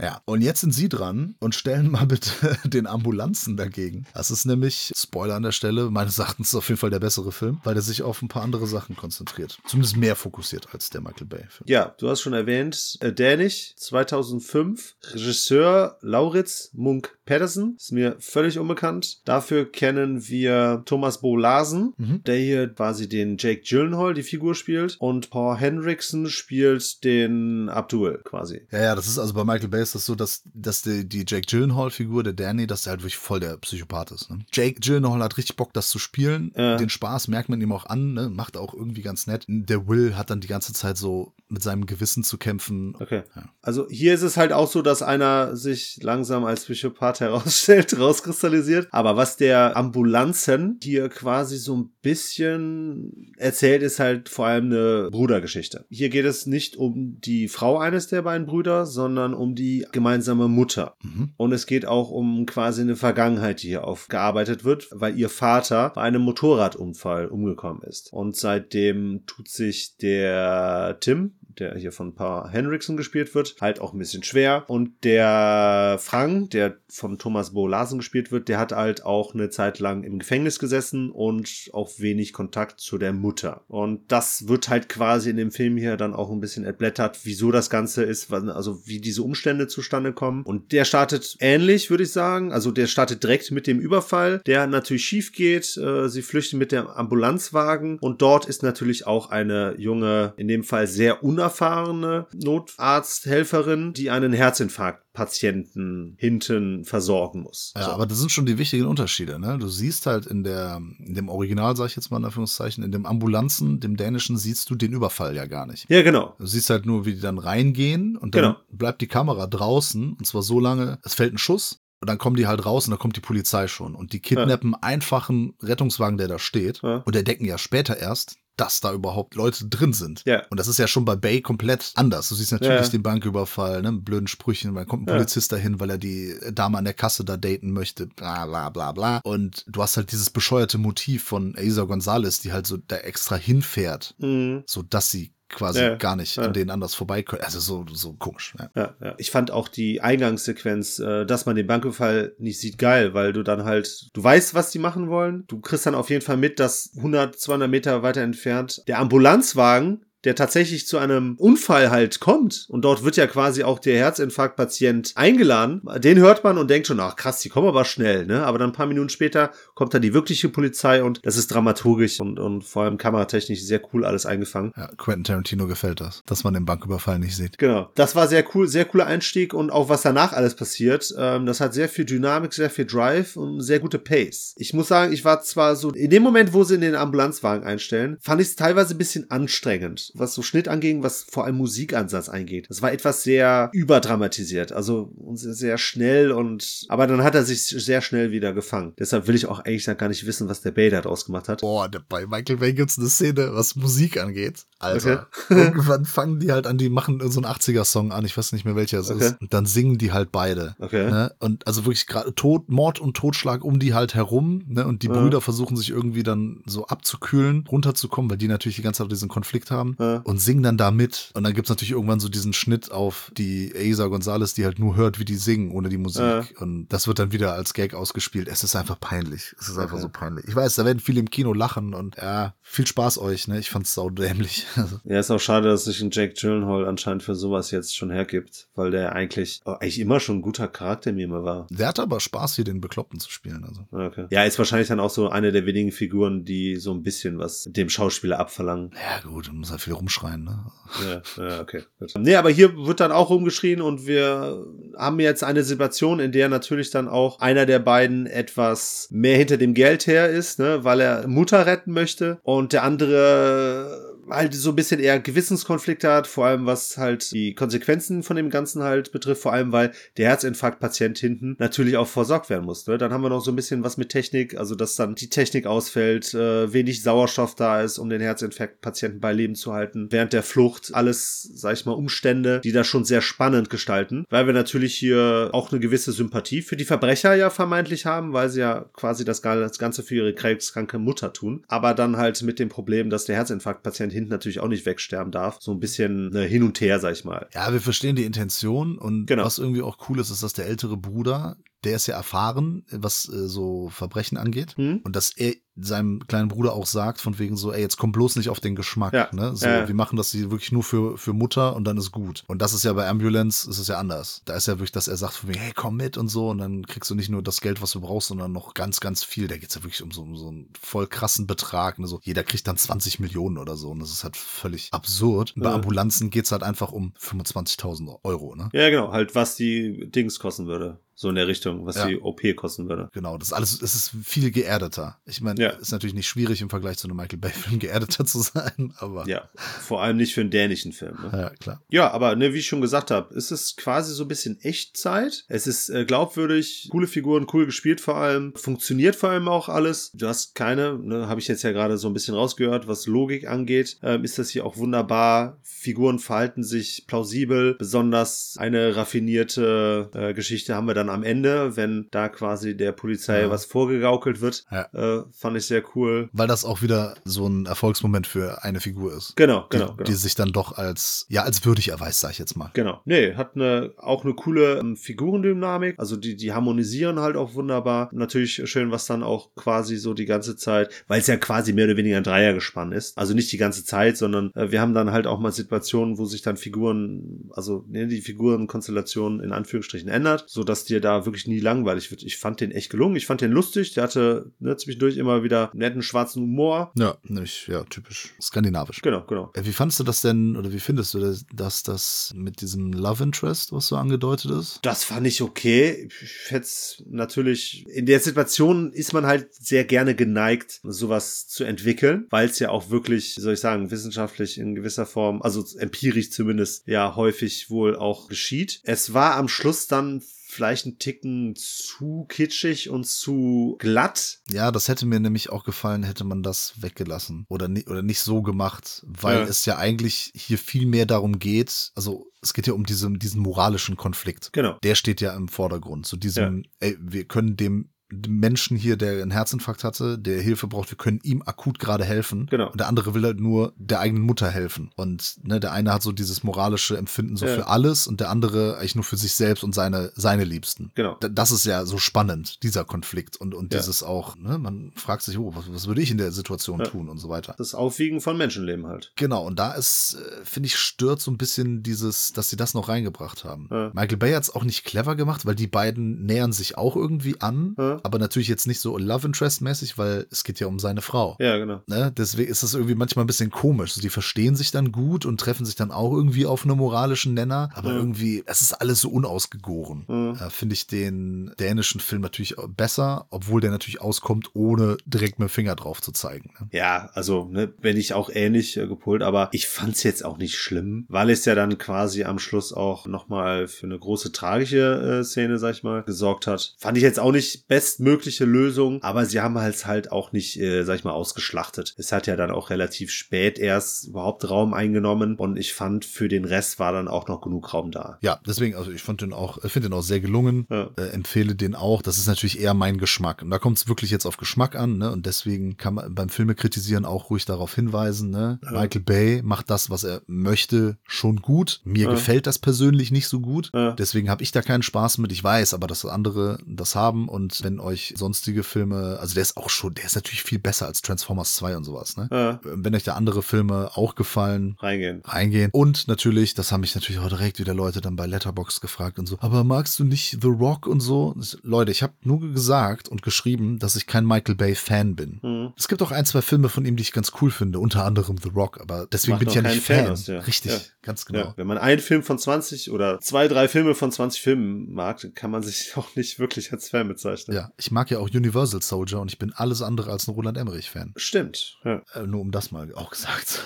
Ja, und jetzt sind sie dran und stellen mal bitte den Ambulanzen dagegen. Das ist nämlich, Spoiler an der Stelle, meines Erachtens auf jeden Fall der bessere Film, weil er sich auf ein paar andere Sachen konzentriert. Zumindest mehr fokussiert als der Michael Bay-Film. Ja, du hast schon erwähnt, äh, Dänisch, 2005, Regisseur Lauritz Munk Pedersen, ist mir völlig unbekannt. Dafür kennen wir Thomas Bo Larsen, Mhm. der hier quasi den Jake Gyllenhaal, die Figur spielt, und Paul Hendrickson spielt den Abdul quasi. Ja, ja, das ist also bei Michael Bay ist das so, dass, dass die, die Jake Gyllenhaal-Figur, der Danny, dass der halt wirklich voll der Psychopath ist. Ne? Jake Gyllenhaal hat richtig Bock, das zu spielen. Ja. Den Spaß merkt man ihm auch an, ne? macht auch irgendwie ganz nett. Der Will hat dann die ganze Zeit so mit seinem Gewissen zu kämpfen. Okay. Ja. Also hier ist es halt auch so, dass einer sich langsam als Psychopath herausstellt, rauskristallisiert. Aber was der Ambulanzen hier quasi so ein bisschen erzählt, ist halt vor allem eine Brudergeschichte. Hier geht es nicht um die Frau eines der beiden Brüder, sondern um die gemeinsame Mutter. Mhm. Und es geht auch um quasi eine Vergangenheit, die hier aufgearbeitet wird, weil ihr Vater bei einem Motorradunfall umgekommen ist. Und seitdem tut sich der Tim, der hier von Paul Henriksen gespielt wird, halt auch ein bisschen schwer. Und der Frank, der von Thomas Bo Larsen gespielt wird, der hat halt auch eine Zeit lang im Gefängnis gesessen und auch wenig Kontakt zu der Mutter. Und das wird halt quasi in dem Film hier dann auch ein bisschen entblättert, wieso das Ganze ist, also wie diese Umstände zustande kommen. Und der startet ähnlich, würde ich sagen. Also der startet direkt mit dem Überfall, der natürlich schief geht. Äh, Sie flüchten mit dem Ambulanzwagen und dort ist natürlich auch eine junge, in dem Fall sehr unerfahrene Notarzthelferin, die einen Herzinfarktpatienten hinten versorgen muss. Ja, So. aber das sind schon die wichtigen Unterschiede. Ne? Du siehst halt in, der, in dem Original, sag ich jetzt mal in Anführungszeichen, in dem Ambulanzen, dem Dänischen, siehst du den Überfall ja gar nicht. ja, genau. Du siehst halt nur, wie die dann reingehen und dann Genau. bleibt die Kamera draußen und zwar so lange, es fällt ein Schuss und dann kommen die halt raus und dann kommt die Polizei schon und die kidnappen einfach einen Rettungswagen, der da steht Ja. und entdecken ja später erst, dass da überhaupt Leute drin sind. Ja. Und das ist ja schon bei Bay komplett anders. Du siehst natürlich Ja. den Banküberfall, ne, mit blöden Sprüchen, dann kommt ein Ja. Polizist dahin, weil er die Dame an der Kasse da daten möchte, bla bla bla bla. Und du hast halt dieses bescheuerte Motiv von Asa Gonzalez, die halt so da extra hinfährt, Mhm. so dass sie quasi Ja, gar nicht ja. an denen anders vorbei können. Also so, so komisch. Ja. Ich fand auch die Eingangssequenz, äh, dass man den Banküberfall nicht sieht, geil, weil du dann halt, du weißt, was die machen wollen. Du kriegst dann auf jeden Fall mit, dass 100, 200 Meter weiter entfernt der Ambulanzwagen der tatsächlich zu einem Unfall halt kommt und dort wird ja quasi auch der Herzinfarktpatient eingeladen. Den hört man und denkt schon, ach krass, die kommen aber schnell, ne? Aber dann ein paar Minuten später kommt dann die wirkliche Polizei und das ist dramaturgisch und, und vor allem kameratechnisch sehr cool alles eingefangen. Ja, Quentin Tarantino gefällt das, dass man den Banküberfall nicht sieht. Genau. Das war sehr cool, sehr cooler Einstieg und auch was danach alles passiert. Ähm, das hat sehr viel Dynamik, sehr viel Drive und sehr gute Pace. Ich muss sagen, ich war zwar so, in dem Moment, wo sie in den Ambulanzwagen einstellen, fand ich es teilweise ein bisschen anstrengend, was so Schnitt anging, was vor allem Musikansatz eingeht. Das war etwas sehr überdramatisiert, also sehr, schnell und, aber dann hat er sich sehr schnell wieder gefangen. Deshalb will ich auch eigentlich gar nicht wissen, was der Bay da draus gemacht hat. Boah, bei Michael Bay gibt's eine Szene, was Musik angeht. Alter. Irgendwann fangen die halt an, die machen so einen 80er-Song an, ich weiß nicht mehr welcher es Okay. ist. Und dann singen die halt beide. Okay. Ne? Und also wirklich gerade Tod, Mord und Totschlag um die halt herum. Ne? Und die Ja. Brüder versuchen sich irgendwie dann so abzukühlen, runterzukommen, weil die natürlich die ganze Zeit diesen Konflikt haben. Ja. Und singen dann da mit. Und dann gibt's natürlich irgendwann so diesen Schnitt auf die Asa Gonzalez, die halt nur hört, wie die singen, ohne die Musik. Ja. Und das wird dann wieder als Gag ausgespielt. Es ist einfach peinlich. Es ist einfach Okay. so peinlich. Ich weiß, da werden viele im Kino lachen und ja, viel Spaß euch, ne? Ich fand's saudämlich. Ja, ist auch schade, dass sich ein Jack Gyllenhaal anscheinend für sowas jetzt schon hergibt, weil der eigentlich, oh, eigentlich immer schon ein guter Charaktermime war. der hatte aber Spaß, hier den Bekloppten zu spielen. Also. Okay. Ja, ist wahrscheinlich dann auch so eine der wenigen Figuren, die so ein bisschen was dem Schauspieler abverlangen. Ja, gut, muss halt viel rumschreien, ne? Ja, ja okay. Nee, aber hier wird dann auch rumgeschrien und wir haben jetzt eine Situation, in der natürlich dann auch einer der beiden etwas mehr hinter dem Geld her ist, ne, weil er Mutter retten möchte und der andere halt so ein bisschen eher Gewissenskonflikte hat, vor allem was halt die Konsequenzen von dem Ganzen halt betrifft, vor allem weil der Herzinfarktpatient hinten natürlich auch versorgt werden muss. Ne? Dann haben wir noch so ein bisschen was mit Technik, also dass dann die Technik ausfällt, äh, wenig Sauerstoff da ist, um den Herzinfarktpatienten bei Leben zu halten. Während der Flucht alles, sag ich mal, Umstände, die das schon sehr spannend gestalten, weil wir natürlich hier auch eine gewisse Sympathie für die Verbrecher ja vermeintlich haben, weil sie ja quasi das, Ga- das Ganze für ihre krebskranke Mutter tun, aber dann halt mit dem Problem, dass der Herzinfarktpatient hinten natürlich auch nicht wegsterben darf, so ein bisschen äh, hin und her, sag ich mal. Ja, wir verstehen die Intention und Genau. was irgendwie auch cool ist, ist, dass der ältere Bruder, der ist ja erfahren, was äh, so Verbrechen angeht. Hm? Und dass er seinem kleinen Bruder auch sagt, von wegen so, ey, jetzt komm bloß nicht auf den Geschmack. Ja. Ne? So, Ja. wir machen das wirklich nur für, für Mutter und dann ist gut. Und das ist ja bei Ambulance, ist es ja anders. Da ist ja wirklich, dass er sagt von wegen, hey, komm mit und so. Und dann kriegst du nicht nur das Geld, was du brauchst, sondern noch ganz, ganz viel. Da geht's ja wirklich um so, um so einen voll krassen Betrag. Ne? So, jeder kriegt dann 20 Millionen oder so. Und das ist halt völlig absurd. Bei Ja. Ambulanzen geht's halt einfach um 25.000 Euro. Ne? Ja, genau, halt was die Dings kosten würde. So in der Richtung, was Ja. die OP kosten würde. Genau, das ist alles, es ist viel geerdeter. Ich meine, Ja. ist natürlich nicht schwierig im Vergleich zu einem Michael Bay-Film geerdeter zu sein, aber Ja, vor allem nicht für einen dänischen Film. Ne? ja klar. Ja, aber ne, wie ich schon gesagt habe, es ist quasi so ein bisschen Echtzeit. Es ist äh, glaubwürdig, coole Figuren, cool gespielt vor allem, funktioniert vor allem auch alles. Du hast keine, ne, habe ich jetzt ja gerade so ein bisschen rausgehört, was Logik angeht, ähm, ist das hier auch wunderbar. Figuren verhalten sich plausibel, besonders eine raffinierte äh, Geschichte haben wir dann am Ende, wenn da quasi der Polizei Ja. was vorgegaukelt wird. Ja. Äh, fand ich sehr cool. Weil das auch wieder so ein Erfolgsmoment für eine Figur ist. Genau, Die, genau, genau. die sich dann doch als, ja, als würdig erweist, sag ich jetzt mal. Genau. Nee, hat eine, auch eine coole ähm, Figurendynamik. Also die, die harmonisieren halt auch wunderbar. Natürlich schön, was dann auch quasi so die ganze Zeit, weil es ja quasi mehr oder weniger ein Dreiergespann ist. Also nicht die ganze Zeit, sondern äh, wir haben dann halt auch mal Situationen, wo sich dann Figuren, also ne, die Figurenkonstellation in Anführungsstrichen ändert, so dass dir da wirklich nie langweilig wird. Ich fand den echt gelungen. Ich fand den lustig. Der hatte ne, zwischendurch immer wieder netten schwarzen Humor. Ja, nämlich, ja, typisch skandinavisch. Genau, genau. Äh, Wie fandst du das denn, oder wie findest du das, dass das mit diesem Love Interest, was so angedeutet ist? Das fand ich okay. Ich hätte natürlich, in der Situation ist man halt sehr gerne geneigt, sowas zu entwickeln, weil es ja auch wirklich, soll ich sagen, wissenschaftlich in gewisser Form, also empirisch zumindest, ja häufig wohl auch geschieht. Es war am Schluss dann vielleicht ein Ticken zu kitschig und zu glatt. Ja, das hätte mir nämlich auch gefallen, hätte man das weggelassen oder, ni oder nicht so gemacht, weil Ja. es ja eigentlich hier viel mehr darum geht, also es geht ja um diese, diesen moralischen Konflikt. Genau. Der steht ja im Vordergrund. Zu diesem, ey, wir können dem Menschen hier, der einen Herzinfarkt hatte, der Hilfe braucht, wir können ihm akut gerade helfen. Genau. Und der andere will halt nur der eigenen Mutter helfen. Und ne, der eine hat so dieses moralische Empfinden so Ja. für alles und der andere eigentlich nur für sich selbst und seine, seine Liebsten. Genau. Das ist ja so spannend, dieser Konflikt. Und, und Ja. dieses auch, ne, man fragt sich, oh, was, was würde ich in der Situation Ja. tun und so weiter. Das Aufwiegen von Menschenleben halt. Genau, und da ist, äh, finde ich, stört so ein bisschen dieses, dass sie das noch reingebracht haben. Michael Bay hat es auch nicht clever gemacht, weil die beiden nähern sich auch irgendwie an. Aber natürlich jetzt nicht so Love Interest-mäßig, weil es geht ja um seine Frau. Ja, genau. Ne? Deswegen ist das irgendwie manchmal ein bisschen komisch. So, die verstehen sich dann gut und treffen sich dann auch irgendwie auf einem moralischen Nenner, aber Ja. irgendwie, es ist alles so unausgegoren. Äh, Finde ich den dänischen Film natürlich besser, obwohl der natürlich auskommt, ohne direkt mit dem Finger drauf zu zeigen. Ne? Ja, also, ne, bin ich auch ähnlich äh, gepolt, aber ich fand's jetzt auch nicht schlimm, weil es ja dann quasi am Schluss auch nochmal für eine große tragische äh, Szene, sag ich mal, gesorgt hat. Fand ich jetzt auch nicht bestmögliche Lösung, aber sie haben es halt auch nicht, äh, sag ich mal, ausgeschlachtet. Es hat ja dann auch relativ spät erst überhaupt Raum eingenommen und ich fand, für den Rest war dann auch noch genug Raum da. Ja, deswegen, also ich fand den auch, ich finde den auch sehr gelungen. Ja. Äh, empfehle den auch. Das ist natürlich eher mein Geschmack. Und da kommt es wirklich jetzt auf Geschmack an, ne? Und deswegen kann man beim Filme kritisieren auch ruhig darauf hinweisen, ne? Ja. Michael Bay macht das, was er möchte, schon gut. Mir Ja. gefällt das persönlich nicht so gut. Deswegen habe ich da keinen Spaß mit. Ich weiß aber, dass andere das haben. Und wenn euch sonstige Filme, also der ist auch schon, der ist natürlich viel besser als Transformers 2 und sowas, ne? Ja, Wenn euch da andere Filme auch gefallen, reingehen. reingehen. Und natürlich, das haben mich natürlich auch direkt wieder Leute dann bei Letterbox gefragt und so, aber magst du nicht The Rock und so? Leute, ich habe nur gesagt und geschrieben, dass ich kein Michael Bay Fan bin. Mhm. Es gibt auch ein, zwei Filme von ihm, die ich ganz cool finde, unter anderem The Rock, aber deswegen Macht bin ich ja nicht Fan Fan. aus, ja. Richtig, Ja. ganz genau. Ja, wenn man einen Film von 20 oder zwei, drei Filme von 20 Filmen mag, kann man sich auch nicht wirklich als Fan bezeichnen. Ja, ich mag ja auch Universal Soldier und ich bin alles andere als ein Roland Emmerich-Fan. Stimmt. Ja. Äh, nur um das mal auch gesagt.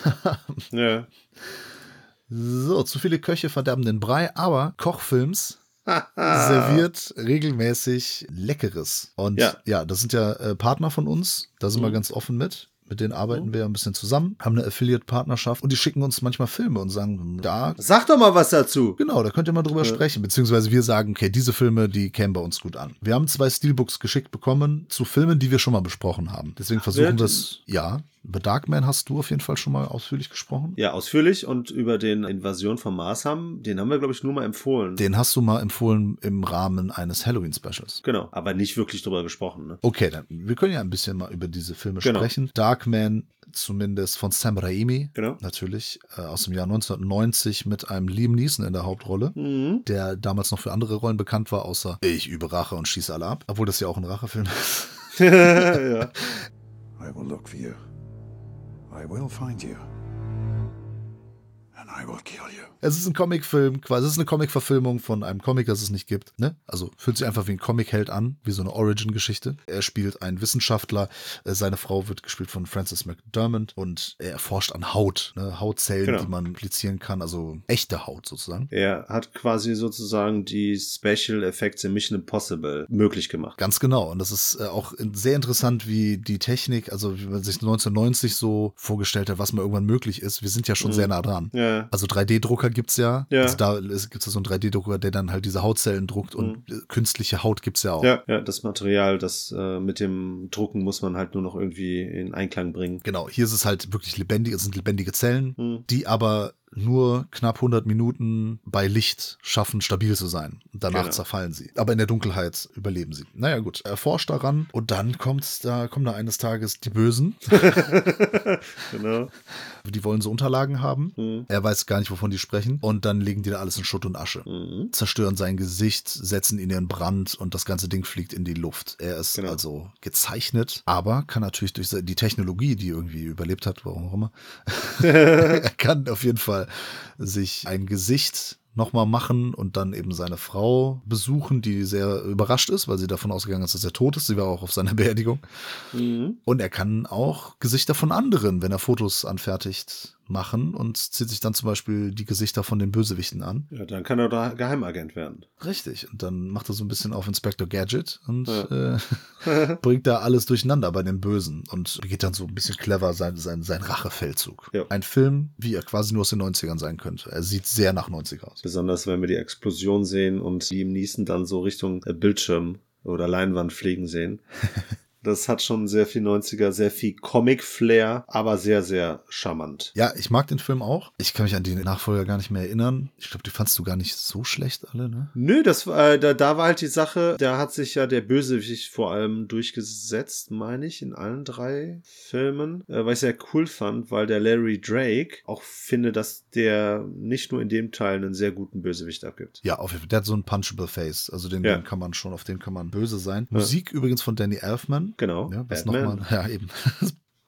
ja. so, zu viele Köche verderben den Brei, aber Kochfilms serviert regelmäßig Leckeres. Und ja, Ja. das sind ja äh, Partner von uns, da sind wir Mhm. ganz offen mit. Mit denen arbeiten Mhm. wir ein bisschen zusammen, haben eine Affiliate-Partnerschaft und die schicken uns manchmal Filme und sagen, da, Sag doch mal was dazu. genau, da könnt ihr mal drüber Ja. sprechen. Beziehungsweise wir sagen, okay, diese Filme, die kämen bei uns gut an. Wir haben zwei Steelbooks geschickt bekommen zu Filmen, die wir schon mal besprochen haben. Deswegen versuchen wir es, ja, über Darkman hast du auf jeden Fall schon mal ausführlich gesprochen. Ja, ausführlich und über den Invasion vom Mars haben, den haben wir, glaube ich, nur mal empfohlen. Den hast du mal empfohlen im Rahmen eines Halloween-Specials. genau, aber nicht wirklich drüber gesprochen. Ne? Okay, dann wir können ja ein bisschen mal über diese Filme Genau. sprechen. Darkman zumindest von Sam Raimi, Genau. natürlich äh, aus dem Jahr 1990 mit einem Liam Neeson in der Hauptrolle. Mhm. Der damals noch für andere Rollen bekannt war, außer Ich übe Rache und schieße alle ab. Obwohl das ja auch ein Rachefilm ist. ja. I will look for you. I will find you. Es ist ein Comicfilm, quasi. Es ist eine Comic-Verfilmung von einem Comic, das es nicht gibt. Ne? Also fühlt sich einfach wie ein Comic-Held an, wie so eine Origin-Geschichte. Er spielt einen Wissenschaftler. äh, Seine Frau wird gespielt von Frances McDermott und er erforscht an Haut, ne? Hautzellen, Genau. die man applizieren kann, also echte Haut sozusagen. Er hat quasi sozusagen die Special Effects in Mission Impossible möglich gemacht. Ganz genau. Und das ist äh, auch sehr interessant, wie die Technik, also wie man sich 1990 so vorgestellt hat, was mal irgendwann möglich ist. Wir sind ja schon Mhm. sehr nah dran. Ja. Also 3D-Drucker gibt's ja. Ja. Also da gibt es so einen 3D-Drucker, der dann halt diese Hautzellen druckt und äh, künstliche Haut gibt's ja auch. Ja, ja, das Material, das äh, mit dem Drucken muss man halt nur noch irgendwie in Einklang bringen. Genau, hier ist es halt wirklich lebendig, es sind lebendige Zellen, Mhm. die aber nur knapp 100 Minuten bei Licht schaffen, stabil zu sein. Danach Genau. zerfallen sie. Aber in der Dunkelheit überleben sie. Naja, gut. Er forscht daran und dann kommt da, kommen da eines Tages die Bösen. genau. Die wollen so Unterlagen haben. Mhm. Er weiß gar nicht, wovon die sprechen. Und dann legen die da alles in Schutt und Asche. Mhm. Zerstören sein Gesicht, setzen ihn in Brand und das ganze Ding fliegt in die Luft. Er ist Genau. also gezeichnet, aber kann natürlich durch die Technologie, die irgendwie überlebt hat, warum auch immer, er kann auf jeden Fall sich ein Gesicht nochmal machen und dann eben seine Frau besuchen, die sehr überrascht ist, weil sie davon ausgegangen ist, dass er tot ist. Sie war auch auf seiner Beerdigung. Mhm. Und er kann auch Gesichter von anderen, wenn er Fotos anfertigt, machen und zieht sich dann zum Beispiel die Gesichter von den Bösewichten an. Ja, dann kann er da Geheimagent werden. Richtig. Und dann macht er so ein bisschen auf Inspector Gadget und äh, bringt da alles durcheinander bei den Bösen und begeht dann so ein bisschen clever sein, sein, sein Rachefeldzug. Ja. Ein Film, wie er quasi nur aus den 90ern sein könnte. Er sieht sehr nach 90 aus. Besonders wenn wir die Explosion sehen und die im Niesen dann so Richtung äh, Bildschirm oder Leinwand fliegen sehen. Das hat schon sehr viel 90er, sehr viel Comic-Flair, aber sehr, sehr charmant. Ja, ich mag den Film auch. Ich kann mich an die Nachfolger gar nicht mehr erinnern. Ich glaube, die fandst du gar nicht so schlecht alle, ne? Nö, das war, äh, da, da war halt die Sache, da hat sich ja der Bösewicht vor allem durchgesetzt, meine ich, in allen drei Filmen, äh, weil ich sehr cool fand, weil der Larry Drake auch finde, dass der nicht nur in dem Teil einen sehr guten Bösewicht abgibt. Ja, auf jeden Fall. Der hat so ein punchable Face. Also den, Ja. den kann man schon, auf den kann man böse sein. Musik übrigens von Danny Elfman. Genau. Ja, was nochmal, ja, eben.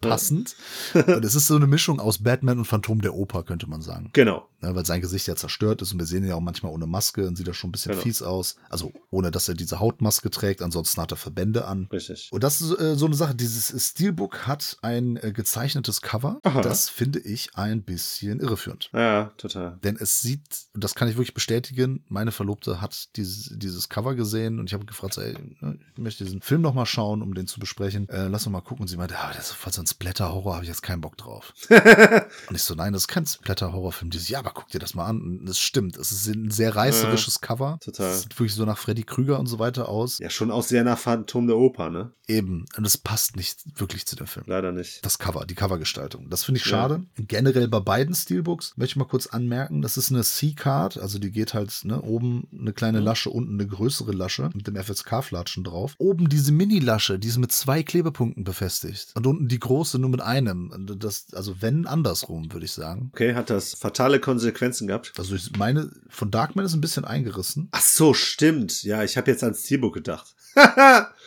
Passend. Und es ist so eine Mischung aus Batman und Phantom der Oper, könnte man sagen. Genau. Ja, weil sein Gesicht ja zerstört ist und wir sehen ihn ja auch manchmal ohne Maske und sieht da schon ein bisschen Genau. fies aus. Also ohne, dass er diese Hautmaske trägt, ansonsten hat er Verbände an. Richtig. Und das ist äh, so eine Sache, dieses Steelbook hat ein äh, gezeichnetes Cover. Aha. Das finde ich ein bisschen irreführend. Ja, total. Denn es sieht, und das kann ich wirklich bestätigen, meine Verlobte hat dieses, dieses Cover gesehen und ich habe gefragt, ey, ne, ich möchte diesen Film noch mal schauen, um den zu besprechen. Äh, lass uns mal gucken. Und sie meinte, ah, das ist voll so ein Splatter-Horror, habe ich jetzt keinen Bock drauf. und ich so, nein, das ist kein Splatter-Horror-Film. Die so, ja, aber guck dir das mal an. Und es stimmt, es ist ein sehr reißerisches Cover. total. Es sieht wirklich so nach Freddy Krüger und so weiter aus. Ja, schon auch sehr nach Phantom der Oper, ne? Eben. Und es passt nicht wirklich zu dem Film. Leider nicht. Das Cover, die Covergestaltung. Das finde ich Ja. schade. Generell bei beiden Steelbooks möchte ich mal kurz anmerken, das ist eine C-Card, also die geht halt ne, oben eine kleine Lasche, unten eine größere Lasche mit dem FSK-Flatschen drauf. Oben diese Mini-Lasche, die ist mit zwei Klebepunkten befestigt. Und unten die große nur mit einem. Das, also wenn andersrum, würde ich sagen. Okay, hat das fatale Konsequenzen gehabt? Also ich meine, von Darkman ist ein bisschen eingerissen. Ach so, stimmt. Ja, ich habe jetzt ans Steelbook gedacht.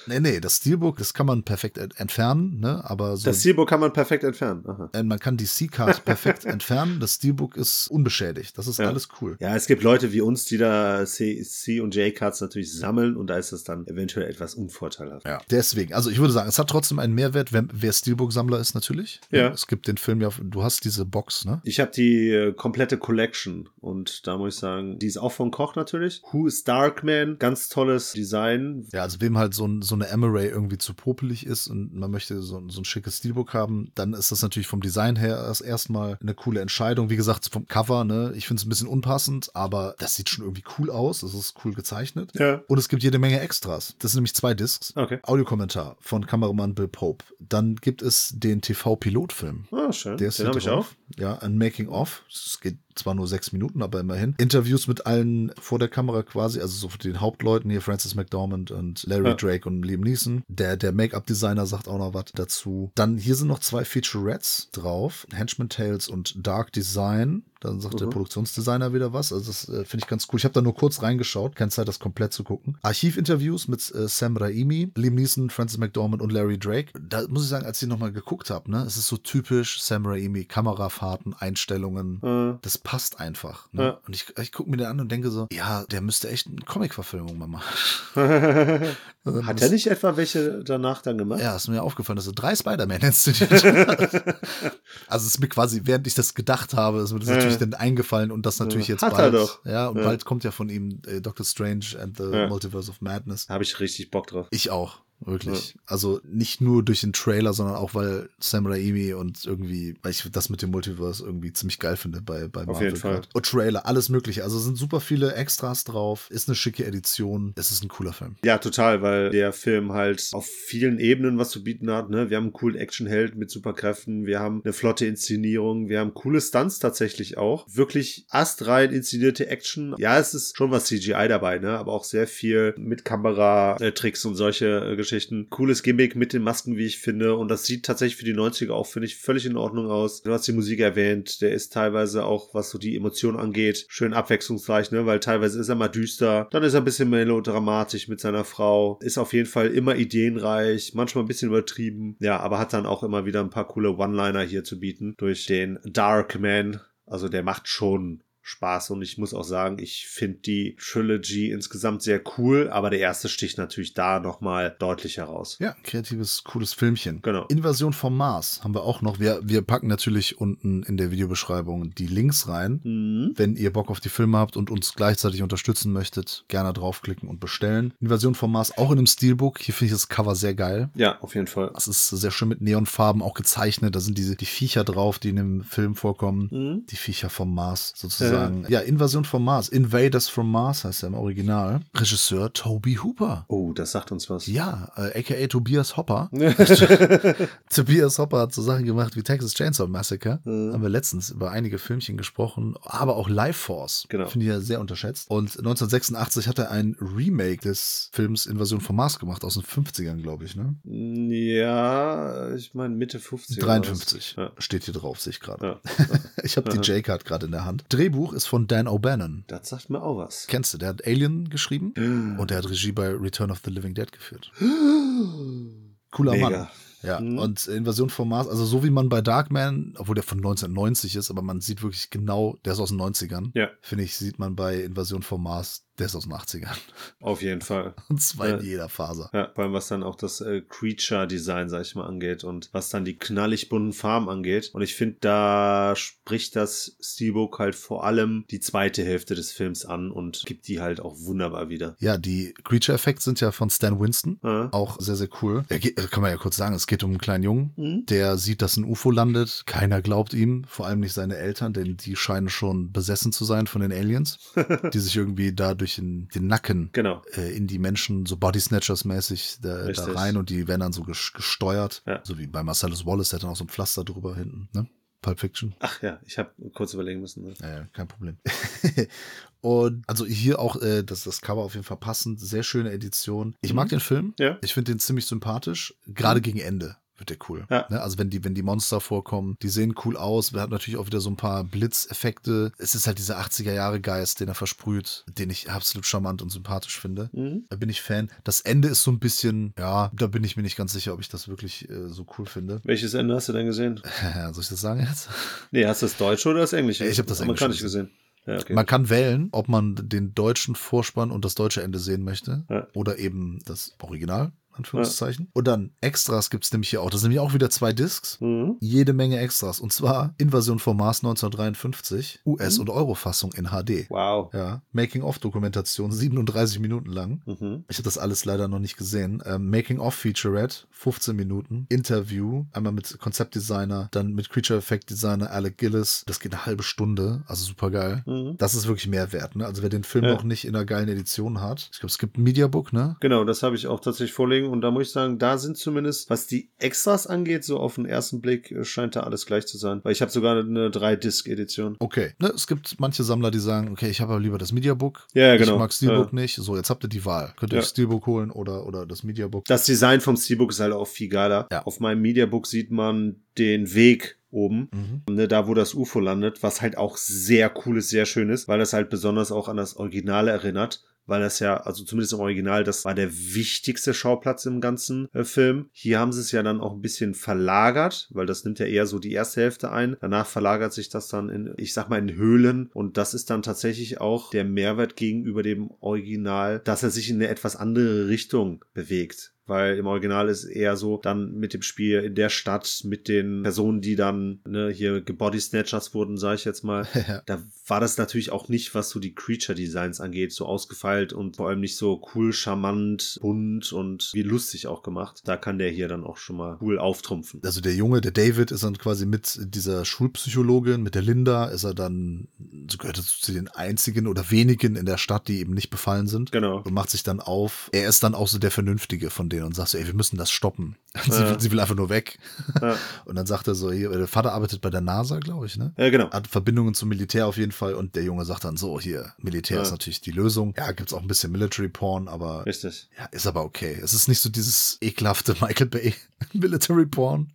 Nee, nee, das Steelbook, das kann man perfekt ent- entfernen, ne? Aber so. Das Steelbook kann man perfekt entfernen. Aha. äh, man kann die C-Card perfekt entfernen. Das Steelbook ist unbeschädigt. Das ist Ja. alles cool. Ja, es gibt Leute wie uns, die da C, C und J-Cards natürlich sammeln und da ist es dann eventuell etwas unvorteilhaft. Ja, deswegen. Also ich würde sagen, es hat trotzdem einen Mehrwert, wenn, wer Steelbook-Sammler ist natürlich. Ja. Es gibt den Film ja, du hast diese Box, ne? Ich habe die äh, komplette Collection und da muss ich sagen, die ist auch von Koch natürlich. Who is Darkman? Ganz tolles Design. Ja, also wem halt so, ein, so eine Emery irgendwie zu popelig ist und man möchte so, so ein schickes Steelbook haben, dann ist das natürlich vom Design her erst erstmal eine coole Entscheidung. Wie gesagt, vom Cover, ne? Ich finde es ein bisschen unpassend, aber das sieht schon irgendwie cool aus. Es ist cool gezeichnet. Ja. Und es gibt jede Menge Extras. Das sind nämlich zwei Discs. Okay. Audiokommentar von Kameramann Bill Pope. Dann gibt es den TV-Pilotfilm. Ah, schön. Der ist Den habe ich auch. Ja, ein Making-of. Es geht zwar nur sechs Minuten, aber immerhin. Interviews mit allen vor der Kamera quasi, also so den Hauptleuten hier, Francis McDormand und Larry Ja. Drake und Liam Neeson. Der, der Make-up-Designer sagt auch noch was dazu. Dann hier sind noch zwei Featurettes drauf. Henchman Tales und Dark Design. Dann sagt der Mhm. Produktionsdesigner wieder was. Also das äh, finde ich ganz cool. Ich habe da nur kurz reingeschaut. Keine Zeit, das komplett zu gucken. Archivinterviews mit äh, Sam Raimi, Liam Neeson, Francis McDormand und Larry Drake. Da muss ich sagen, als ich nochmal geguckt habe, ne, es ist so typisch Sam Raimi, Kamerafahrten, Einstellungen. Äh, Das passt einfach. Ne? Ja. Und ich, ich gucke mir den an und denke so, ja, der müsste echt eine Comic-Verfilmung mal machen. Hat er nicht etwa welche danach dann gemacht? Ja, ist mir aufgefallen, dass er drei Spider-Man inszeniert hat. also es ist mir quasi, während ich das gedacht habe, ist mir das Ja. natürlich dann eingefallen und das natürlich Ja. jetzt Hat er bald. doch. Ja, und bald kommt ja von ihm äh, Doctor Strange and the. Multiverse of Madness. Habe ich richtig Bock drauf. Ich auch. Wirklich. Also nicht nur durch den Trailer, sondern auch, weil Sam Raimi und irgendwie, weil ich das mit dem Multiverse irgendwie ziemlich geil finde bei, bei Marvel. jeden Fall. Und Trailer, alles mögliche. Also sind super viele Extras drauf. Ist eine schicke Edition. Es ist ein cooler Film. Ja, total, weil der Film halt auf vielen Ebenen was zu bieten hat. Ne? Wir haben einen coolen Actionheld mit Superkräften, wir haben eine flotte Inszenierung, wir haben coole Stunts tatsächlich auch. Wirklich astrein inszenierte Action. Ja, es ist schon was CGI dabei, ne? aber auch sehr viel mit Kameratricks und solche äh, Geschichten. Cooles Gimmick mit den Masken, wie ich finde. Und das sieht tatsächlich für die 90er auch, finde ich, völlig in Ordnung aus. Du hast die Musik erwähnt, der ist teilweise auch, was so die Emotionen angeht, schön abwechslungsreich, ne? weil teilweise ist er mal düster, dann ist er ein bisschen melodramatisch mit seiner Frau, ist auf jeden Fall immer ideenreich, manchmal ein bisschen übertrieben, ja, aber hat dann auch immer wieder ein paar coole One-Liner hier zu bieten durch den Dark Man. Also der macht schon Spaß und ich muss auch sagen, ich finde die Trilogy insgesamt sehr cool, aber der erste sticht natürlich da nochmal deutlich heraus. Ja, kreatives, cooles Filmchen. Genau. Invasion vom Mars haben wir auch noch. Wir, wir packen natürlich unten in der Videobeschreibung die Links rein. Mhm. Wenn ihr Bock auf die Filme habt und uns gleichzeitig unterstützen möchtet, gerne draufklicken und bestellen. Invasion vom Mars auch in einem Steelbook. Hier finde ich das Cover sehr geil. Ja, auf jeden Fall. Das ist sehr schön mit Neonfarben auch gezeichnet. Da sind diese die Viecher drauf, die in dem Film vorkommen. Mhm. Die Viecher vom Mars sozusagen. Ja. Invasion vom Mars. Invaders from Mars heißt er im Original. Regisseur Toby Hooper. Oh, das sagt uns was. Ja, äh, aka Tobias Hopper. Tobias Hopper hat so Sachen gemacht wie Texas Chainsaw Massacre. Mhm. Haben wir letztens über einige Filmchen gesprochen, aber auch Life Force. Genau. Finde ich ja sehr unterschätzt. Und 1986 hat er ein Remake des Films Invasion vom Mars gemacht, aus den 50ern, glaube ich, ne? Ja, ich meine Mitte 50. oder 53 was. Ja. steht hier drauf, sehe ich gerade. Ja. Ich habe die J-Card gerade in der Hand. Drehbuch ist von Dan O'Bannon. Das sagt mir auch was. Kennst du, der hat Alien geschrieben und der hat Regie bei Return of the Living Dead geführt. Cooler Mega. Mann. Ja, Mhm. und Invasion vom Mars, also so wie man bei Darkman, obwohl der von 1990 ist, aber man sieht wirklich genau, der ist aus den 90ern. Ja. Finde ich, sieht man bei Invasion vom Mars, der ist aus den 80ern. Auf jeden Fall. Und zwar in Ja. jeder Faser. Ja, vor allem was dann auch das äh, Creature-Design, sag ich mal, angeht und was dann die knallig bunten Farben angeht. Und ich finde, da spricht das Steelbook halt vor allem die zweite Hälfte des Films an und gibt die halt auch wunderbar wieder. Ja, die Creature-Effekte sind ja von Stan Winston. Ja. Auch sehr, sehr cool. Er geht, kann man ja kurz sagen, es geht um einen kleinen Jungen, Mhm. der sieht, dass ein UFO landet. Keiner glaubt ihm, vor allem nicht seine Eltern, denn die scheinen schon besessen zu sein von den Aliens, die sich irgendwie da durch den, den Nacken Genau. äh, in die Menschen so Body Snatchers mäßig da, da rein und die werden dann so ges- gesteuert. Ja. So wie bei Marcellus Wallace, der hat dann auch so ein Pflaster drüber hinten, ne? Pulp Fiction. Ach ja, ich habe kurz überlegen müssen. Ne? Ja, kein Problem. und also hier auch äh, das, das Cover auf jeden Fall passend. Sehr schöne Edition. Ich mag den Film. Ja. Ich finde den ziemlich sympathisch. Gerade gegen Ende wird der cool. Ja. Ne? Also wenn die, wenn die Monster vorkommen, die sehen cool aus. Wir haben natürlich auch wieder so ein paar Blitzeffekte. Es ist halt dieser 80er Jahre Geist, den er versprüht, den ich absolut charmant und sympathisch finde. Mhm. Da bin ich Fan. Das Ende ist so ein bisschen, ja, da bin ich mir nicht ganz sicher, ob ich das wirklich äh, so cool finde. Welches Ende hast du denn gesehen? Soll ich das sagen jetzt? Nee, hast du das Deutsche oder das Englische? Ich hab das Englische Amerikanische gesehen. Ja, okay. Man kann wählen, ob man den deutschen Vorspann und das deutsche Ende sehen möchte Ja. oder eben das Original, Anführungszeichen. Und dann Extras gibt es nämlich hier auch. Das sind nämlich auch wieder zwei Discs. Mhm. Jede Menge Extras. Und zwar Invasion vom Mars 1953, US- Mhm. und Euro-Fassung in HD. Wow. Ja, Making-of-Dokumentation, 37 Minuten lang. Mhm. Ich habe das alles leider noch nicht gesehen. Ähm, Making-of-Featurette, 15 Minuten. Interview, einmal mit Konzeptdesigner, dann mit Creature Effect Designer Alec Gillis. Das geht eine halbe Stunde, also super geil. Mhm. Das ist wirklich mehr wert, ne? Also wer den Film Ja. noch nicht in einer geilen Edition hat. Ich glaube, es gibt ein Mediabook, ne? Genau, das habe ich auch tatsächlich vorliegen und da muss ich sagen, da sind zumindest, was die Extras angeht, so auf den ersten Blick äh, scheint da alles gleich zu sein. Weil ich habe sogar eine 3-Disc-Edition. Okay. Ne, es gibt manche Sammler, die sagen, okay, ich habe aber lieber das Mediabook. Ja, ja, genau. Ich mag Steelbook Ja. nicht. So, jetzt habt ihr die Wahl. Könnt ihr Ja. euch Steelbook holen oder, oder das Mediabook. Das Design vom Steelbook ist halt auch viel geiler. Ja. Auf meinem Mediabook sieht man den Weg oben, Mhm. ne, da wo das UFO landet, was halt auch sehr cool ist, sehr schön ist, weil das halt besonders auch an das Originale erinnert. Weil das ja, also zumindest im Original, das war der wichtigste Schauplatz im ganzen äh, Film. Hier haben sie es ja dann auch ein bisschen verlagert, weil das nimmt ja eher so die erste Hälfte ein. Danach verlagert sich das dann in, ich sag mal, in Höhlen. Und das ist dann tatsächlich auch der Mehrwert gegenüber dem Original, dass er sich in eine etwas andere Richtung bewegt weil im Original ist eher so dann mit dem Spiel in der Stadt, mit den Personen, die dann ne, hier Body Snatchers wurden, sage ich jetzt mal. Ja. Da war das natürlich auch nicht, was so die Creature Designs angeht, so ausgefeilt und vor allem nicht so cool, charmant, bunt und wie lustig auch gemacht. Da kann der hier dann auch schon mal cool auftrumpfen. Also der Junge, der David, ist dann quasi mit dieser Schulpsychologin, mit der Linda, ist er dann, so gehört er zu den einzigen oder wenigen in der Stadt, die eben nicht befallen sind. Genau. Und macht sich dann auf. Er ist dann auch so der Vernünftige von denen und sagt so, ey, wir müssen das stoppen. Sie, Ja. will, sie will einfach nur weg. Ja. Und dann sagt er so, hier, der Vater arbeitet bei der NASA, glaube ich, ne? Ja, genau. Hat Verbindungen zum Militär auf jeden Fall und der Junge sagt dann so, hier, Militär Ja. ist natürlich die Lösung. Ja, gibt's auch ein bisschen Military Porn, aber Richtig. ja, ist aber okay. Es ist nicht so dieses ekelhafte Michael Bay Military Porn.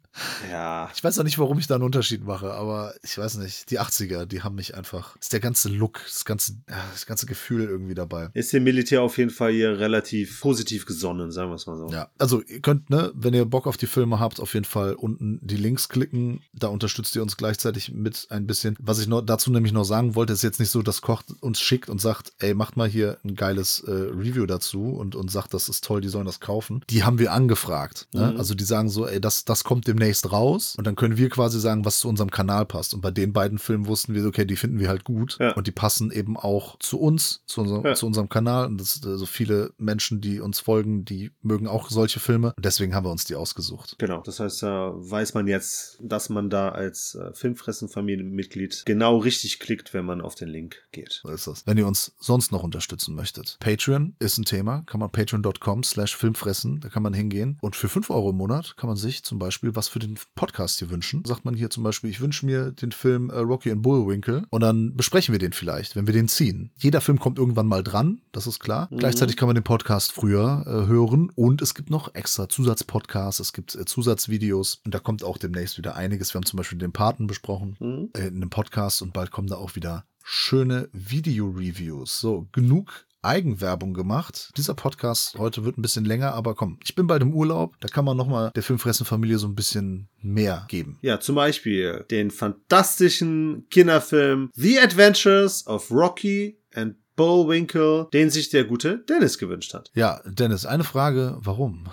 Ja. Ich weiß auch nicht, warum ich da einen Unterschied mache, aber ich weiß nicht. Die 80er, die haben mich einfach. Ist der ganze Look, das ganze, das ganze Gefühl irgendwie dabei. Ist dem Militär auf jeden Fall hier relativ positiv gesonnen, sagen wir es mal so. Ja, also ihr könnt, ne, wenn ihr Bock auf die Filme habt, auf jeden Fall unten die Links klicken. Da unterstützt ihr uns gleichzeitig mit ein bisschen. Was ich noch dazu nämlich noch sagen wollte, ist jetzt nicht so, dass Koch uns schickt und sagt, ey, macht mal hier ein geiles äh, Review dazu und, und sagt, das ist toll, die sollen das kaufen. Die haben wir angefragt. Ne? Mhm. Also die sagen so, ey, das, das kommt demnächst raus. Und dann können wir quasi sagen, was zu unserem Kanal passt. Und bei den beiden Filmen wussten wir, so, okay, die finden wir halt gut. Ja. Und die passen eben auch zu uns, zu, unserem Ja. zu unserem Kanal. Und das, so viele Menschen, die uns folgen, die mögen auch solche Filme. Und deswegen haben wir uns die ausgesucht. Genau, das heißt, da weiß man jetzt, dass man da als äh, Filmfressen-Familienmitglied genau richtig klickt, wenn man auf den Link geht. So ist das. Wenn ihr uns sonst noch unterstützen möchtet. Patreon ist ein Thema. Kann man patreon.com slash filmfressen. Da kann man hingehen. Und für 5 Euro im Monat kann man sich zum Beispiel was für den Podcast hier wünschen. Sagt man hier zum Beispiel, ich wünsche mir den Film äh, Rocky and Bullwinkle. Und dann besprechen wir den vielleicht, wenn wir den ziehen. Jeder Film kommt irgendwann mal dran. Das ist klar. Mhm. Gleichzeitig kann man den Podcast früher äh, hören. Und es gibt noch extra Zusatzpodcasts. Es gibt äh, Zusatzvideos. Und da kommt auch demnächst wieder einiges. Wir haben zum Beispiel den Paten besprochen Mhm. äh, in einem Podcast und bald kommen da auch wieder schöne Video-Reviews. So, genug Eigenwerbung gemacht. Dieser Podcast heute wird ein bisschen länger, aber komm, ich bin bald im Urlaub. Da kann man nochmal der Filmfressen-Familie so ein bisschen mehr geben. Ja, zum Beispiel den fantastischen Kinderfilm The Adventures of Rocky and Bullwinkle, den sich der gute Dennis gewünscht hat. Ja, Dennis, eine Frage, warum?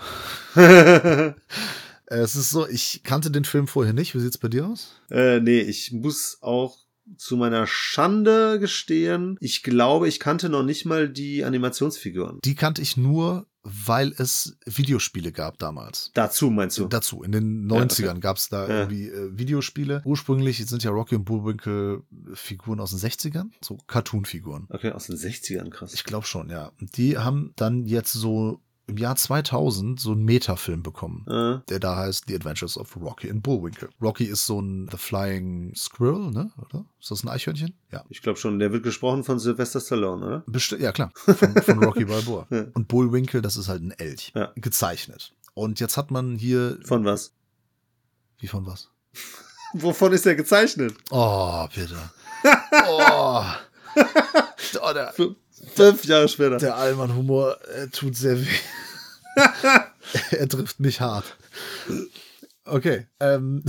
Es ist so, ich kannte den Film vorher nicht. Wie sieht's bei dir aus? Äh, nee, ich muss auch zu meiner Schande gestehen, ich glaube, ich kannte noch nicht mal die Animationsfiguren. Die kannte ich nur, weil es Videospiele gab damals. Dazu meinst du? Dazu, in den Ja, 90ern okay. gab's da Ja. irgendwie äh, Videospiele. Ursprünglich sind ja Rocky und Bullwinkle Figuren aus den 60ern, so Cartoon-Figuren. Okay, aus den 60ern, krass. Ich glaube schon, ja. Die haben dann jetzt so im Jahr 2000 so einen Metafilm bekommen. Äh, Der da heißt The Adventures of Rocky and Bullwinkle. Rocky ist so ein The Flying Squirrel, ne? Oder? Ist das ein Eichhörnchen? Ja. ich glaube schon, der wird gesprochen von Sylvester Stallone, oder? Besti ja, klar. Von, von Rocky Balboa. Ja. Und Bullwinkle, das ist halt ein Elch. Ja. Gezeichnet. Und jetzt hat man hier. Von was? Wie von was? Wovon ist der gezeichnet? Oh, bitte. Oh. oh der, Fünf Jahre später. der Allmann-Humor äh, tut sehr weh. er trifft mich hart. Okay. Ähm,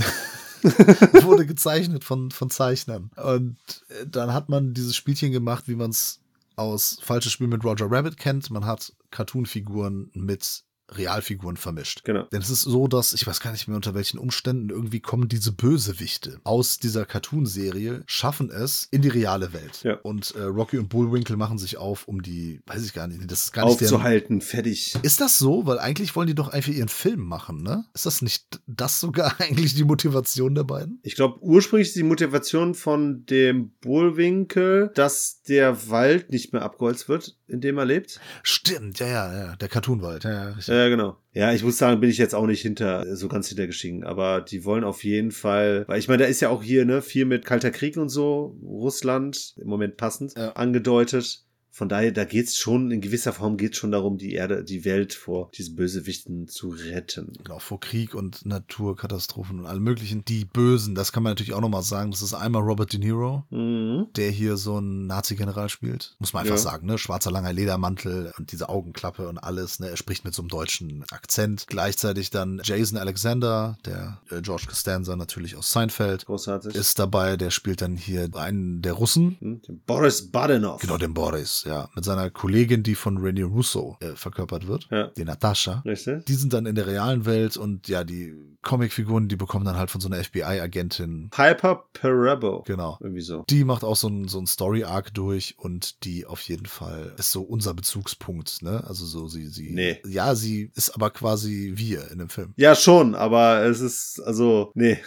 wurde gezeichnet von, von Zeichnern. Und äh, dann hat man dieses Spielchen gemacht, wie man es aus Falsches Spiel mit Roger Rabbit kennt. Man hat Cartoon-Figuren mit Realfiguren vermischt. Genau. Denn es ist so, dass, ich weiß gar nicht mehr unter welchen Umständen, irgendwie kommen diese Bösewichte aus dieser Cartoon-Serie, schaffen es in die reale Welt. Ja. Und äh, Rocky und Bullwinkle machen sich auf, um die, weiß ich gar nicht, das ist gar nicht deren, Aufzuhalten, fertig. ist das so? Weil eigentlich wollen die doch einfach ihren Film machen, ne? Ist das nicht das sogar eigentlich die Motivation der beiden? Ich glaube, ursprünglich ist die Motivation von dem Bullwinkel, dass der Wald nicht mehr abgeholzt wird, in dem er lebt. Stimmt, ja, ja, ja. Der Cartoonwald, ja, ja. richtig. Ja, genau. Ja, ich muss sagen, bin ich jetzt auch nicht hinter, so ganz hintergestiegen. Aber die wollen auf jeden Fall, weil ich meine, da ist ja auch hier, ne, viel mit Kalter Krieg und so, Russland, im Moment passend, Ja. angedeutet. Von daher, da geht's schon, in gewisser Form geht's schon darum, die Erde, die Welt vor diesen Bösewichten zu retten. Genau, vor Krieg und Naturkatastrophen und allem möglichen. Die Bösen, das kann man natürlich auch nochmal sagen. Das ist einmal Robert De Niro, Mhm. der hier so einen Nazi-General spielt. Muss man einfach Ja. sagen, ne? Schwarzer langer Ledermantel und diese Augenklappe und alles, ne? Er spricht mit so einem deutschen Akzent. Gleichzeitig dann Jason Alexander, der äh, George Costanza natürlich aus Seinfeld. Großartig. Ist dabei, der spielt dann hier einen der Russen, Hm, den Boris Badenov. Genau, den Boris, ja. Mit seiner Kollegin, die von René Russo äh, verkörpert wird. Ja. Die Natascha. Richtig? Die sind dann in der realen Welt und ja, die Comicfiguren, die bekommen dann halt von so einer FBI-Agentin. Piper Parabo. Genau. Irgendwie so. Die macht auch so ein, so ein Story-Arc durch und die auf jeden Fall ist so unser Bezugspunkt, ne? Also so sie, sie. Nee. Ja, sie ist aber quasi wir in dem Film. Ja, schon, aber es ist, also, nee.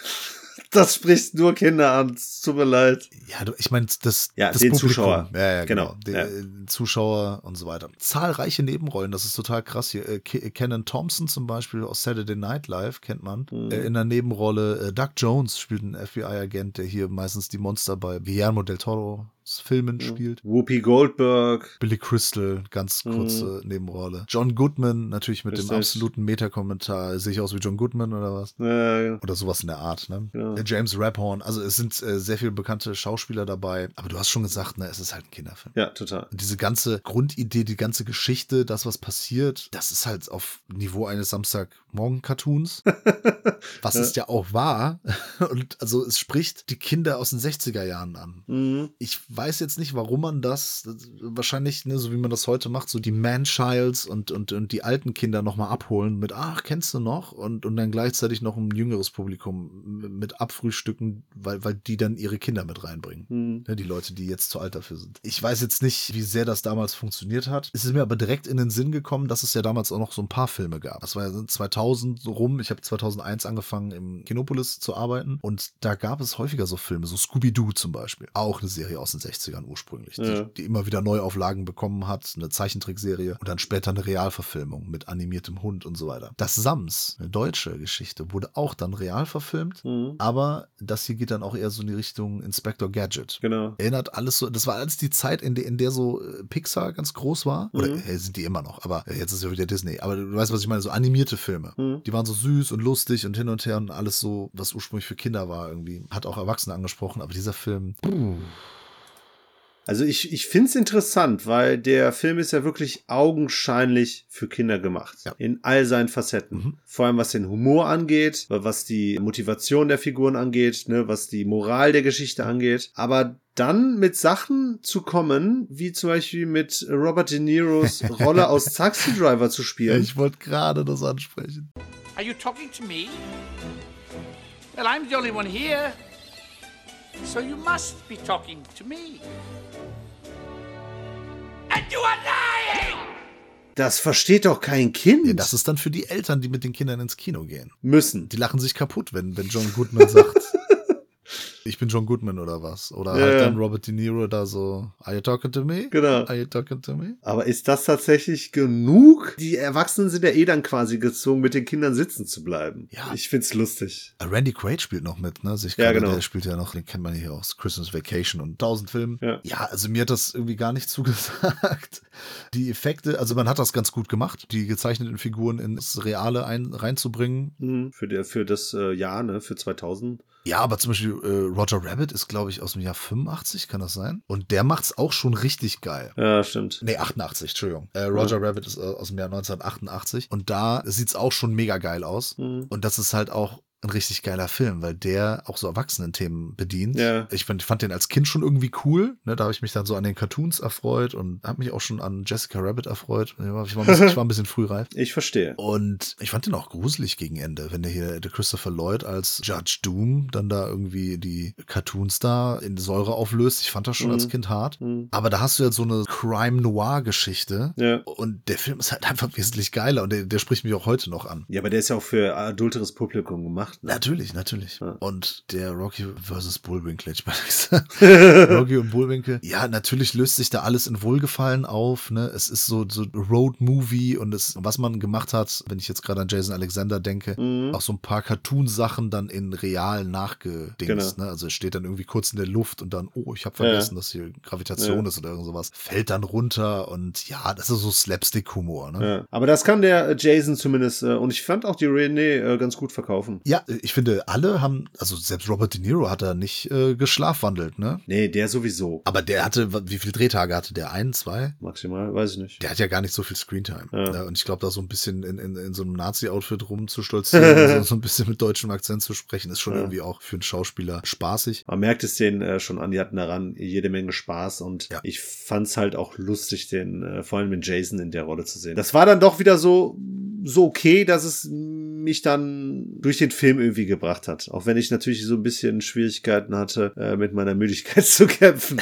Das spricht nur Kinder an. Tut mir leid. Ja, du, ich meine, das, Ja, das den Publikum. Zuschauer. Ja, ja, Genau, genau. ja. Die Zuschauer und so weiter. Zahlreiche Nebenrollen, das ist total krass hier. Äh, Ke- Kenan Thompson zum Beispiel aus Saturday Night Live, kennt man. Mhm. Äh, in der Nebenrolle äh, Doug Jones spielt einen FBI-Agent, der hier meistens die Monster bei Guillermo del Toro Filmen spielt. Whoopi Goldberg. Billy Crystal, ganz kurze Nebenrolle. John Goodman, natürlich mit dem Richtig. absoluten Meta-Kommentar. Sehe ich aus wie John Goodman oder was? Äh, Oder sowas in der Art, ne? Ja. James Raphorn. Also es sind äh, sehr viele bekannte Schauspieler dabei. Aber du hast schon gesagt, ne, es ist halt ein Kinderfilm. ja, total. Und diese ganze Grundidee, die ganze Geschichte, das, was passiert, das ist halt auf Niveau eines Samstagmorgen-Cartoons. was es ja auch war. Und also es spricht die Kinder aus den 60er Jahren an. Mhm. Ich weiß jetzt nicht, warum man das, wahrscheinlich, ne, so wie man das heute macht, so die Man-Childs und, und, und die alten Kinder nochmal abholen mit, ach, kennst du noch? Und, und dann gleichzeitig noch ein jüngeres Publikum mit abfrühstücken, weil, weil die dann ihre Kinder mit reinbringen. Mhm. Ne, die Leute, die jetzt zu alt dafür sind. Ich weiß jetzt nicht, wie sehr das damals funktioniert hat. Es ist mir aber direkt in den Sinn gekommen, dass es ja damals auch noch so ein paar Filme gab. Das war ja 2000 so rum. Ich habe 2001 angefangen im Kinopolis zu arbeiten und da gab es häufiger so Filme, so Scooby-Doo zum Beispiel. Auch eine Serie aus den 60ern ursprünglich, Ja. die, die immer wieder Neuauflagen bekommen hat, eine Zeichentrickserie und dann später eine Realverfilmung mit animiertem Hund und so weiter. Das Sams, eine deutsche Geschichte, wurde auch dann real verfilmt, Mhm. aber das hier geht dann auch eher so in die Richtung Inspector Gadget. Genau. Erinnert alles so, das war alles die Zeit, in der, in der so äh, Pixar ganz groß war. Oder Mhm. äh, sind die immer noch, aber äh, jetzt ist ja wieder Disney. Aber du weißt, was ich meine, so animierte Filme. Mhm. Die waren so süß und lustig und hin und her und alles so, was ursprünglich für Kinder war irgendwie. Hat auch Erwachsene angesprochen, aber dieser Film, Also ich, ich finde es interessant, weil der Film ist ja wirklich augenscheinlich für Kinder gemacht. Ja. In all seinen Facetten. Mhm. Vor allem was den Humor angeht, was die Motivation der Figuren angeht, ne, was die Moral der Geschichte angeht. Aber dann mit Sachen zu kommen, wie zum Beispiel mit Robert De Niros Rolle aus Taxi Driver zu spielen. ich wollte gerade das ansprechen. Are you talking to me? Well, I'm the only one here. So you must be talking to me. And you are lying! Das versteht doch kein Kind. Ja, das ist dann für die Eltern, die mit den Kindern ins Kino gehen. müssen. Die lachen sich kaputt, wenn, wenn John Goodman sagt, ich bin John Goodman oder was. Oder Ja, halt ja. dann Robert De Niro da so, are you talking to me? Genau. Are you talking to me? Aber ist das tatsächlich genug? Die Erwachsenen sind ja eh dann quasi gezwungen, mit den Kindern sitzen zu bleiben. Ja. Ich find's lustig. Äh, Randy Quaid spielt noch mit, ne? Also ich Ja, genau. Der spielt ja noch, den kennt man hier aus Christmas Vacation und tausend Filmen. Ja. also mir hat das irgendwie gar nicht zugesagt. Die Effekte, also man hat das ganz gut gemacht, die gezeichneten Figuren ins Reale ein, reinzubringen. Mhm. Für, der, für das äh, Jahr, ne, für 2000. Ja, aber zum Beispiel äh, Roger Rabbit ist, glaube ich, aus dem Jahr 85, kann das sein? Und der macht's auch schon richtig geil. Ja, stimmt. Nee, 88, Entschuldigung. Äh, Roger Rabbit ist äh, aus dem Jahr 1988 und da sieht's auch schon mega geil aus. Mhm. Und das ist halt auch ein richtig geiler Film, weil der auch so Erwachsenen-Themen bedient. Ja. Ich fand, fand den als Kind schon irgendwie cool. Ne, da habe ich mich dann so an den Cartoons erfreut und habe mich auch schon an Jessica Rabbit erfreut. Ich war, ich war, ein, bisschen, ich war ein bisschen frühreif. Ich verstehe. Und ich fand den auch gruselig gegen Ende, wenn der hier, der Christopher Lloyd als Judge Doom dann da irgendwie die Cartoons da in Säure auflöst. Ich fand das schon Mhm. als Kind hart. Mhm. Aber da hast du ja so eine Crime-Noir-Geschichte. Ja. Und der Film ist halt einfach wesentlich geiler und der, der spricht mich auch heute noch an. Ja, aber der ist ja auch für adulteres Publikum gemacht. Ne? Natürlich, natürlich. Ja. Und der Rocky versus Bullwinkle, ich meine, Rocky und Bullwinkle. Ja, natürlich löst sich da alles in Wohlgefallen auf. Ne? Es ist so, so Road-Movie und es, was man gemacht hat, wenn ich jetzt gerade an Jason Alexander denke, Mhm. auch so ein paar Cartoon-Sachen dann in real nachgedingst. Genau. Ne? Also es steht dann irgendwie kurz in der Luft und dann, oh, ich habe vergessen, dass hier Gravitation Ja. ist oder irgend sowas. Fällt dann runter und ja, das ist so Slapstick-Humor. Ne? Ja. Aber das kann der Jason zumindest, äh, und ich fand auch die René äh, ganz gut verkaufen. Ja, ich finde, alle haben, also selbst Robert De Niro hat da nicht äh, geschlafwandelt, ne? Nee, der sowieso. Aber der hatte, wie viele Drehtage hatte der? Ein, zwei? Maximal, weiß ich nicht. Der hat ja gar nicht so viel Screentime. Ja. Ne? Und ich glaube, da so ein bisschen in, in, in so einem Nazi-Outfit rumzustolzieren, so, so ein bisschen mit deutschem Akzent zu sprechen, ist schon Ja. irgendwie auch für einen Schauspieler spaßig. Man merkt es denen äh, schon an, die hatten daran jede Menge Spaß und Ja. ich fand's halt auch lustig, den äh, vor allem den Jason in der Rolle zu sehen. Das war dann doch wieder so so okay, dass es mich dann durch den Film irgendwie gebracht hat. Auch wenn ich natürlich so ein bisschen Schwierigkeiten hatte, äh, mit meiner Müdigkeit zu kämpfen.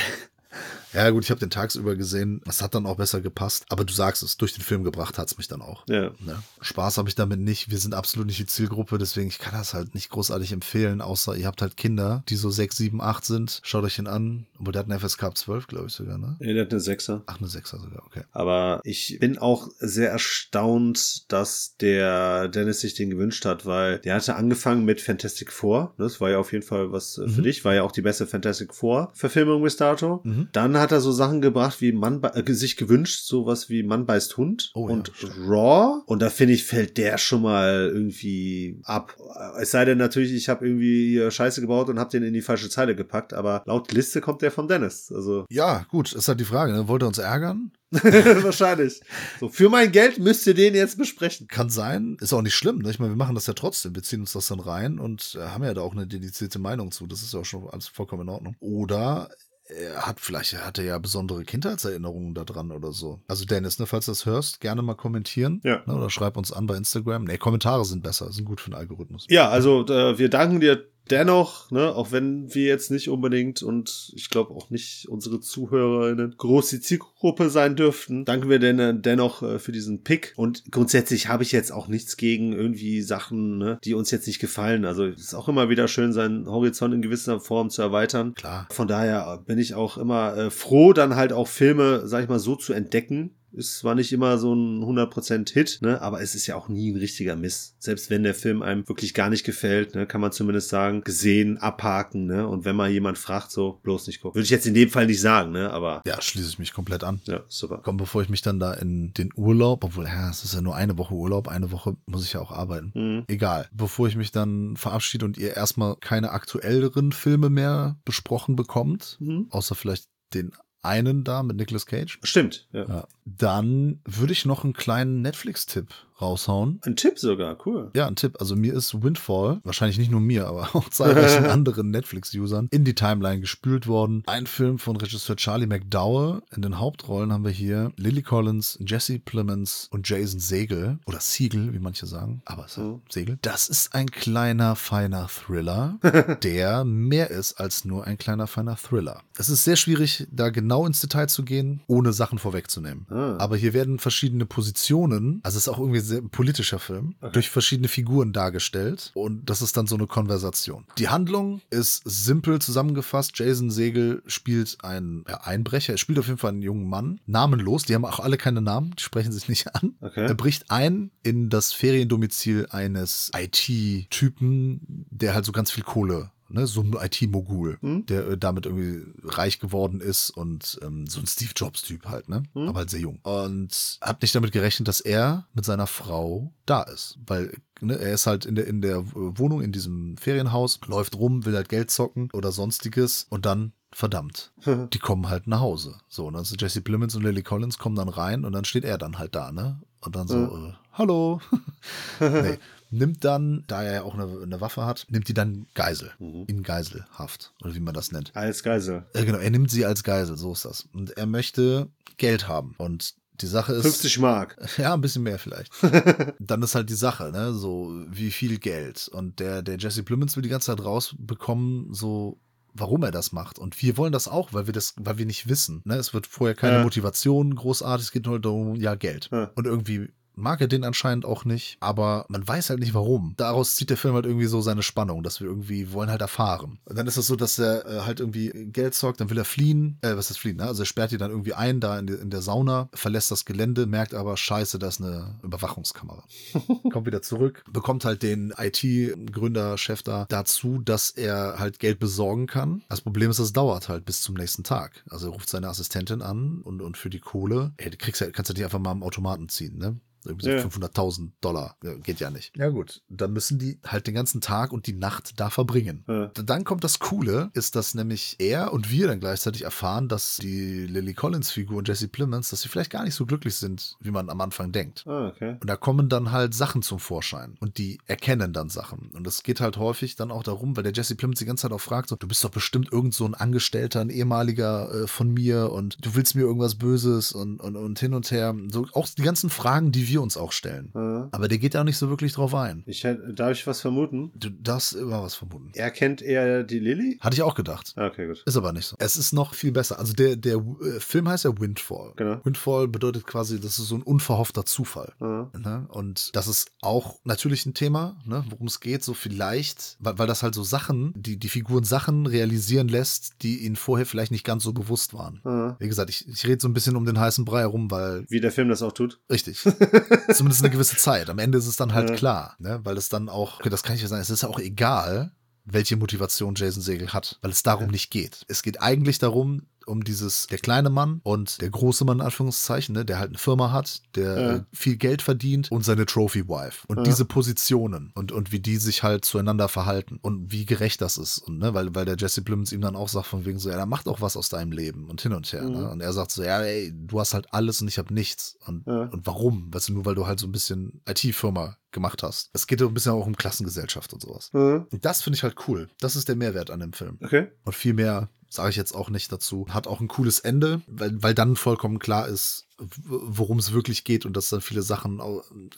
Ja, gut, ich habe den tagsüber gesehen. Das hat dann auch besser gepasst. Aber du sagst es, durch den Film gebracht hat's mich dann auch. Ja. Ne? Spaß habe ich damit nicht. Wir sind absolut nicht die Zielgruppe, deswegen ich kann das halt nicht großartig empfehlen, außer ihr habt halt Kinder, die so 6, 7, 8 sind. Schaut euch ihn an. Obwohl der hat eine FSK ab 12, glaube ich sogar, ne? Ja, der hat eine Sechser. Ach, eine 6er sogar, okay. Aber ich bin auch sehr erstaunt, dass der Dennis sich den gewünscht hat, weil der hatte angefangen mit Fantastic Four. Das war ja auf jeden Fall was äh, für Mhm. dich. War ja auch die beste Fantastic Four Verfilmung bis dato. Mhm. Dann hat er so Sachen gebracht wie Mann, äh, sich gewünscht, sowas wie Mann beißt Hund Oh ja, und stimmt. Raw. Und da finde ich, fällt der schon mal irgendwie ab. Es sei denn natürlich, ich habe irgendwie Scheiße gebaut und habe den in die falsche Zeile gepackt, aber laut Liste kommt der von Dennis. Also Ja, gut, ist halt die Frage, ne? Wollt ihr uns ärgern? wahrscheinlich. So, für mein Geld müsst ihr den jetzt besprechen. Kann sein, ist auch nicht schlimm. Ne? Ich meine, wir machen das ja trotzdem. Wir ziehen uns das dann rein und äh, haben ja da auch eine dedizierte Meinung zu. Das ist ja auch schon alles vollkommen in Ordnung. Oder er hat vielleicht, er hatte ja besondere Kindheitserinnerungen daran oder so. Also Dennis, ne, falls du das hörst, gerne mal kommentieren. Ja. Ne, oder schreib uns an bei Instagram. Ne, Kommentare sind besser, sind gut für den Algorithmus. Ja, also äh, wir danken dir dennoch, ne, auch wenn wir jetzt nicht unbedingt und ich glaube auch nicht unsere ZuhörerInnen groß die Zielgruppe sein dürften, danken wir denn, äh, dennoch äh, für diesen Pick. Und grundsätzlich habe ich jetzt auch nichts gegen irgendwie Sachen, ne, die uns jetzt nicht gefallen. Also es ist auch immer wieder schön, seinen Horizont in gewisser Form zu erweitern. Klar. Von daher bin ich auch immer äh, froh, dann halt auch Filme, sag ich mal, so zu entdecken. Ist zwar nicht immer so ein 100% Hit, ne, aber es ist ja auch nie ein richtiger Miss. Selbst wenn der Film einem wirklich gar nicht gefällt, ne, kann man zumindest sagen, gesehen, abhaken, ne, und wenn mal jemand fragt, so, bloß nicht gucken. Würde ich jetzt in dem Fall nicht sagen, ne, aber Ja, schließe ich mich komplett an. ja, super. Komm, bevor ich mich dann da in den Urlaub, obwohl, ja, es ist ja nur eine Woche Urlaub, eine Woche muss ich ja auch arbeiten. Mhm. Egal. Bevor ich mich dann verabschiede und ihr erstmal keine aktuelleren Filme mehr besprochen bekommt, Mhm. außer vielleicht den einen da mit Nicolas Cage, Stimmt, ja. ja, dann würde ich noch einen kleinen Netflix-Tipp raushauen. Ein Tipp sogar, cool. Ja, ein Tipp. Also mir ist Windfall, wahrscheinlich nicht nur mir, aber auch zahlreichen anderen Netflix-Usern, in die Timeline gespült worden. Ein Film von Regisseur Charlie McDowell. In den Hauptrollen haben wir hier Lily Collins, Jesse Plemons und Jason Segel. Oder Siegel, wie manche sagen. Aber es ist Mhm. Segel. Das ist ein kleiner, feiner Thriller, der mehr ist als nur ein kleiner, feiner Thriller. Es ist sehr schwierig, da genau ins Detail zu gehen, ohne Sachen vorwegzunehmen. Ah. Aber hier werden verschiedene Positionen, also es ist auch irgendwie sehr politischer Film, durch verschiedene Figuren dargestellt und das ist dann so eine Konversation. Die Handlung ist simpel zusammengefasst. Jason Segel spielt einen Einbrecher, er spielt auf jeden Fall einen jungen Mann, namenlos, die haben auch alle keine Namen, die sprechen sich nicht an. Okay. Er bricht ein in das Feriendomizil eines IT-Typen, der halt so ganz viel Kohle Ne, so ein IT-Mogul, Hm? der äh, damit irgendwie reich geworden ist und ähm, so ein Steve Jobs-Typ halt, ne? Hm? Aber halt sehr jung. Und hat nicht damit gerechnet, dass er mit seiner Frau da ist. Weil ne, er ist halt in der, in der Wohnung, in diesem Ferienhaus, läuft rum, will halt Geld zocken oder sonstiges und dann verdammt, die kommen halt nach Hause. So, und dann sind Jesse Plemons und Lily Collins kommen dann rein und dann steht er dann halt da, ne? Und dann so, Mhm. äh, hallo. nee. Nimmt dann, da er ja auch eine, eine Waffe hat, nimmt die dann Geisel. Mhm. In Geiselhaft. Oder wie man das nennt. Als Geisel. Äh, genau, er nimmt sie als Geisel, so ist das. Und er möchte Geld haben. Und die Sache ist. 50 Mark. Ja, ein bisschen mehr vielleicht. Dann ist halt die Sache, ne? So, wie viel Geld. Und der, der Jesse Plemons will die ganze Zeit rausbekommen, so, warum er das macht. Und wir wollen das auch, weil wir das, weil wir nicht wissen. Ne? Es wird vorher keine Ja. Motivation großartig, es geht nur darum, ja, Geld. Ja. Und irgendwie mag er den anscheinend auch nicht, aber man weiß halt nicht warum. Daraus zieht der Film halt irgendwie so seine Spannung, dass wir irgendwie wollen halt erfahren. Und dann ist es so, dass er äh, halt irgendwie Geld sorgt, dann will er fliehen, äh, was ist fliehen, ne? Also er sperrt die dann irgendwie ein, da in, die, in der Sauna, verlässt das Gelände, merkt aber, scheiße, da ist eine Überwachungskamera. Kommt wieder zurück, bekommt halt den IT-Gründer, Chef da dazu, dass er halt Geld besorgen kann. Das Problem ist, es dauert halt bis zum nächsten Tag. Also er ruft seine Assistentin an und, und für die Kohle, ey, du kriegst kannst du nicht einfach mal am Automaten ziehen, ne? Irgendwie so Ja. 500.000 Dollar. Geht ja nicht. Ja, gut. Dann müssen die halt den ganzen Tag und die Nacht da verbringen. Ja. Dann kommt das Coole, ist, dass nämlich er und wir dann gleichzeitig erfahren, dass die Lily Collins-Figur und Jesse Plemons, dass sie vielleicht gar nicht so glücklich sind, wie man am Anfang denkt. Ah, okay. Und da kommen dann halt Sachen zum Vorschein und die erkennen dann Sachen. Und es geht halt häufig dann auch darum, weil der Jesse Plemons die ganze Zeit auch fragt, so, du bist doch bestimmt irgend so ein Angestellter, ein ehemaliger äh, von mir und du willst mir irgendwas Böses und, und, und hin und her. So auch die ganzen Fragen, die wir wir uns auch stellen. Äh, Aber der geht da nicht so wirklich drauf ein. Ich darf ich was vermuten? Du darfst immer was vermuten. Er kennt eher die Lilly? Hatte ich auch gedacht. Ah, Okay, gut. Ist aber nicht so. Es ist noch viel besser. Also der, der äh, Film heißt ja Windfall. Genau. Windfall bedeutet quasi, das ist so ein unverhoffter Zufall. Äh, Ne? Und das ist auch natürlich ein Thema, ne? worum es geht, so vielleicht, weil, weil das halt so Sachen, die die Figuren Sachen realisieren lässt, die ihnen vorher vielleicht nicht ganz so bewusst waren. äh. Wie gesagt, ich, ich rede so ein bisschen um den heißen Brei herum, weil Wie der Film das auch tut. Richtig. Zumindest eine gewisse Zeit. Am Ende ist es dann halt Ja. klar, ne? weil es dann auch, okay, das kann ich ja sagen, es ist auch egal, welche Motivation Jason Segel hat, weil es darum nicht geht. Es geht eigentlich darum, um dieses, der kleine Mann und der große Mann, in Anführungszeichen, ne, der halt eine Firma hat, der Ja. äh, viel Geld verdient und seine Trophy-Wife. Und Ja. diese Positionen und, und wie die sich halt zueinander verhalten und wie gerecht das ist. Und, ne, weil, weil der Jesse Plemons ihm dann auch sagt, von wegen so, ja, dann mach doch was aus deinem Leben und hin und her. Mhm. Ne? Und er sagt so, ja, ey, du hast halt alles und ich habe nichts. Und, Ja. und warum? Weißt du, nur weil du halt so ein bisschen IT-Firma gemacht hast. Es geht ja ein bisschen auch um Klassengesellschaft und sowas. Äh. Und das finde ich halt cool. Das ist der Mehrwert an dem Film. Okay. Und viel mehr sage ich jetzt auch nicht dazu. Hat auch ein cooles Ende, weil, weil dann vollkommen klar ist, worum es wirklich geht und dass dann viele Sachen,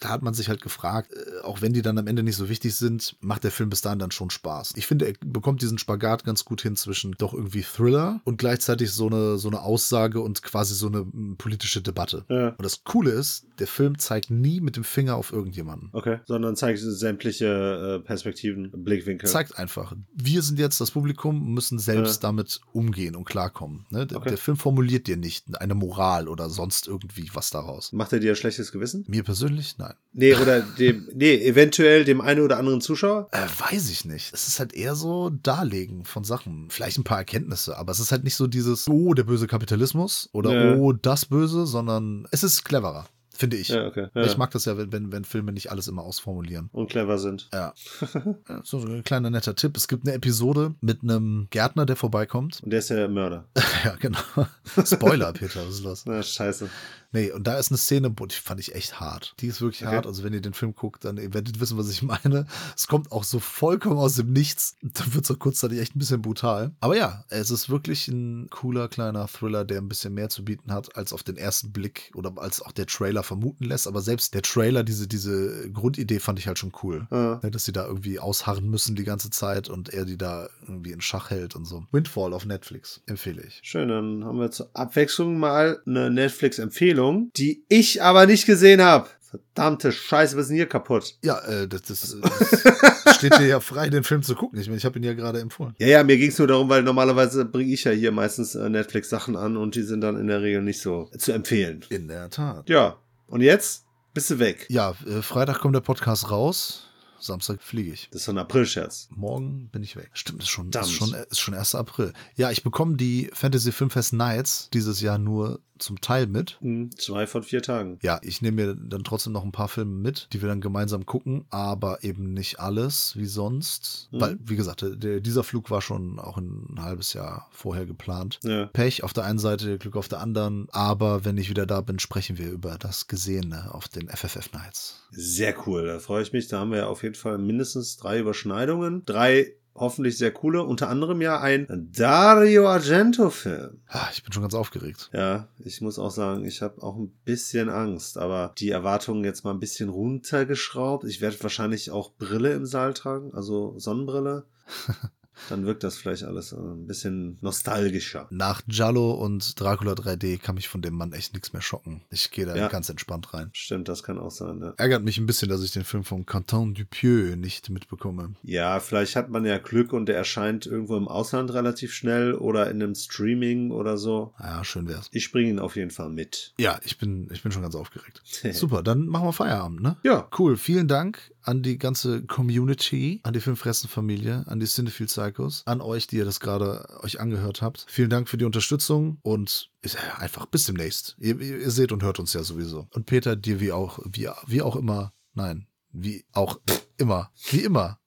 da hat man sich halt gefragt, äh, auch wenn die dann am Ende nicht so wichtig sind, macht der Film bis dahin dann schon Spaß. Ich finde, er bekommt diesen Spagat ganz gut hin zwischen doch irgendwie Thriller und gleichzeitig so eine, so eine Aussage und quasi so eine politische Debatte. Ja. Und das Coole ist, der Film zeigt nie mit dem Finger auf irgendjemanden. Okay. Sondern zeigt sämtliche äh, Perspektiven, Blickwinkel. zeigt einfach, wir sind jetzt das Publikum, müssen selbst Ja. damit umgehen und klarkommen. Ne? Der, Okay. der Film formuliert dir nicht eine Moral oder sonst irgendwie was daraus. Macht er dir ein schlechtes Gewissen? Mir persönlich, nein. Nee, oder dem, nee, eventuell dem einen oder anderen Zuschauer? Äh, weiß ich nicht. Es ist halt eher so Darlegen von Sachen. Vielleicht ein paar Erkenntnisse, aber es ist halt nicht so dieses, oh, der böse Kapitalismus oder Ja. oh, das Böse, sondern es ist cleverer, finde ich. Ja, okay. Ja. Ich mag das ja, wenn, wenn, Filme nicht alles immer ausformulieren. Und clever sind. Ja. Ja, so ein kleiner netter Tipp. Es gibt eine Episode mit einem Gärtner, der vorbeikommt. Und der ist der Mörder. Ja, genau. Spoiler, Peter, was ist los? Na, scheiße. Nee, und da ist eine Szene, die fand ich echt hart. Die ist wirklich Okay. hart. Also, wenn ihr den Film guckt, dann ihr werdet wissen, was ich meine. Es kommt auch so vollkommen aus dem Nichts. Dann wird es auch kurzzeitig echt ein bisschen brutal. Aber ja, es ist wirklich ein cooler kleiner Thriller, der ein bisschen mehr zu bieten hat, als auf den ersten Blick oder als auch der Trailer vermuten lässt. Aber selbst der Trailer, diese, diese Grundidee fand ich halt schon cool. Ah. Ne, Dass sie da irgendwie ausharren müssen die ganze Zeit und er die da irgendwie in Schach hält und so. Windfall auf Netflix empfehle ich. Schön, dann haben wir zur Abwechslung mal eine Netflix-Empfehlung, die ich aber nicht gesehen habe. Verdammte Scheiße, was ist denn hier kaputt? Ja, äh, das, das, das steht dir ja frei, den Film zu gucken. Ich meine, ich habe ihn ja gerade empfohlen. Ja, ja, mir ging es nur darum, weil normalerweise bringe ich ja hier meistens äh, Netflix-Sachen an und die sind dann in der Regel nicht so zu empfehlen. In der Tat. Ja, und jetzt bist du weg. Ja, äh, Freitag kommt der Podcast raus. Samstag fliege ich. Das ist ein April-Scherz. Morgen bin ich weg. Stimmt, ist schon, ist Verdammt. schon, ist schon 1. April. Ja, ich bekomme die Fantasy Filmfest Nights dieses Jahr nur zum Teil mit. Hm, zwei von vier Tagen. Ja, ich nehme mir dann trotzdem noch ein paar Filme mit, die wir dann gemeinsam gucken, aber eben nicht alles wie sonst. Mhm. Weil, wie gesagt, der, dieser Flug war schon auch ein halbes Jahr vorher geplant. Ja. Pech auf der einen Seite, Glück auf der anderen. Aber wenn ich wieder da bin, sprechen wir über das Gesehene auf den FFF Nights. Sehr cool, da freue ich mich. Da haben wir auf jeden Fall mindestens drei Überschneidungen. Drei hoffentlich sehr coole, unter anderem ja ein Dario Argento-Film. Ah, ich bin schon ganz aufgeregt. Ja, ich muss auch sagen, ich habe auch ein bisschen Angst, aber die Erwartungen jetzt mal ein bisschen runtergeschraubt. Ich werde wahrscheinlich auch Brille im Saal tragen, also Sonnenbrille. Dann wirkt das vielleicht alles äh, ein bisschen nostalgischer. Nach Giallo und Dracula 3D kann mich von dem Mann echt nichts mehr schocken. Ich gehe da Ja. ganz entspannt rein. Stimmt, das kann auch sein. Ja. Ärgert mich ein bisschen, dass ich den Film von Canton Dupieux nicht mitbekomme. ja, vielleicht hat man ja Glück und der erscheint irgendwo im Ausland relativ schnell oder in einem Streaming oder so. Ja, schön wär's. Ich bringe ihn auf jeden Fall mit. Ja, ich bin, ich bin schon ganz aufgeregt. Super, dann machen wir Feierabend, ne? Ja, Cool, vielen Dank an die ganze Community, an die Filmfressen-Familie, an die Cinephile Psychos, an euch, die ihr das gerade euch angehört habt. Vielen Dank für die Unterstützung und ist einfach bis demnächst. Ihr, ihr ihr seht und hört uns ja sowieso. Und Peter, dir wie auch, wie, wie auch immer, nein, wie auch immer, wie immer.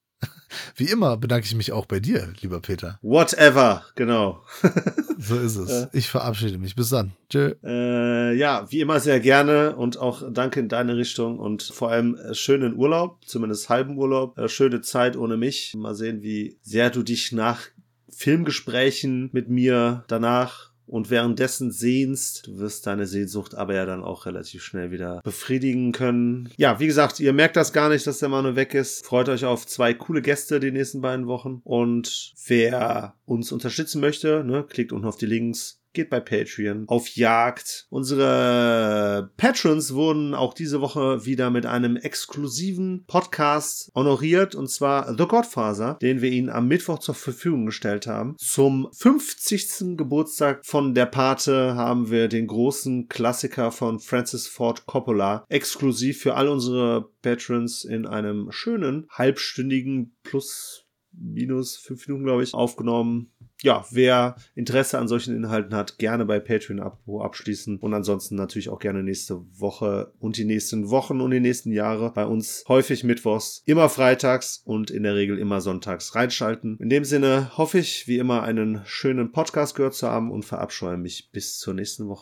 Wie immer bedanke ich mich auch bei dir, lieber Peter. whatever, genau. So ist es. Ich verabschiede mich. Bis dann. Tschö. Äh, ja, wie immer sehr gerne und auch danke in deine Richtung und vor allem äh, schönen Urlaub, zumindest halben Urlaub, äh, schöne Zeit ohne mich. Mal sehen, wie sehr du dich nach Filmgesprächen mit mir danach und währenddessen sehnst. Du wirst deine Sehnsucht aber ja dann auch relativ schnell wieder befriedigen können. Ja, wie gesagt, ihr merkt das gar nicht, dass der Manu weg ist. Freut euch auf zwei coole Gäste die nächsten beiden Wochen. Und wer uns unterstützen möchte, ne, klickt unten auf die Links geht bei Patreon auf Jagd. Unsere Patrons wurden auch diese Woche wieder mit einem exklusiven Podcast honoriert und zwar The Godfather, den wir ihnen am Mittwoch zur Verfügung gestellt haben. Zum 50. Geburtstag von der Pate haben wir den großen Klassiker von Francis Ford Coppola exklusiv für all unsere Patrons in einem schönen halbstündigen plus minus fünf Minuten, glaube ich, aufgenommen ja, wer Interesse an solchen Inhalten hat, gerne bei Patreon abschließen und ansonsten natürlich auch gerne nächste Woche und die nächsten Wochen und die nächsten Jahre bei uns häufig mittwochs, immer freitags und in der Regel immer sonntags reinschalten. In dem Sinne hoffe ich, wie immer einen schönen Podcast gehört zu haben und verabscheue mich bis zur nächsten Woche.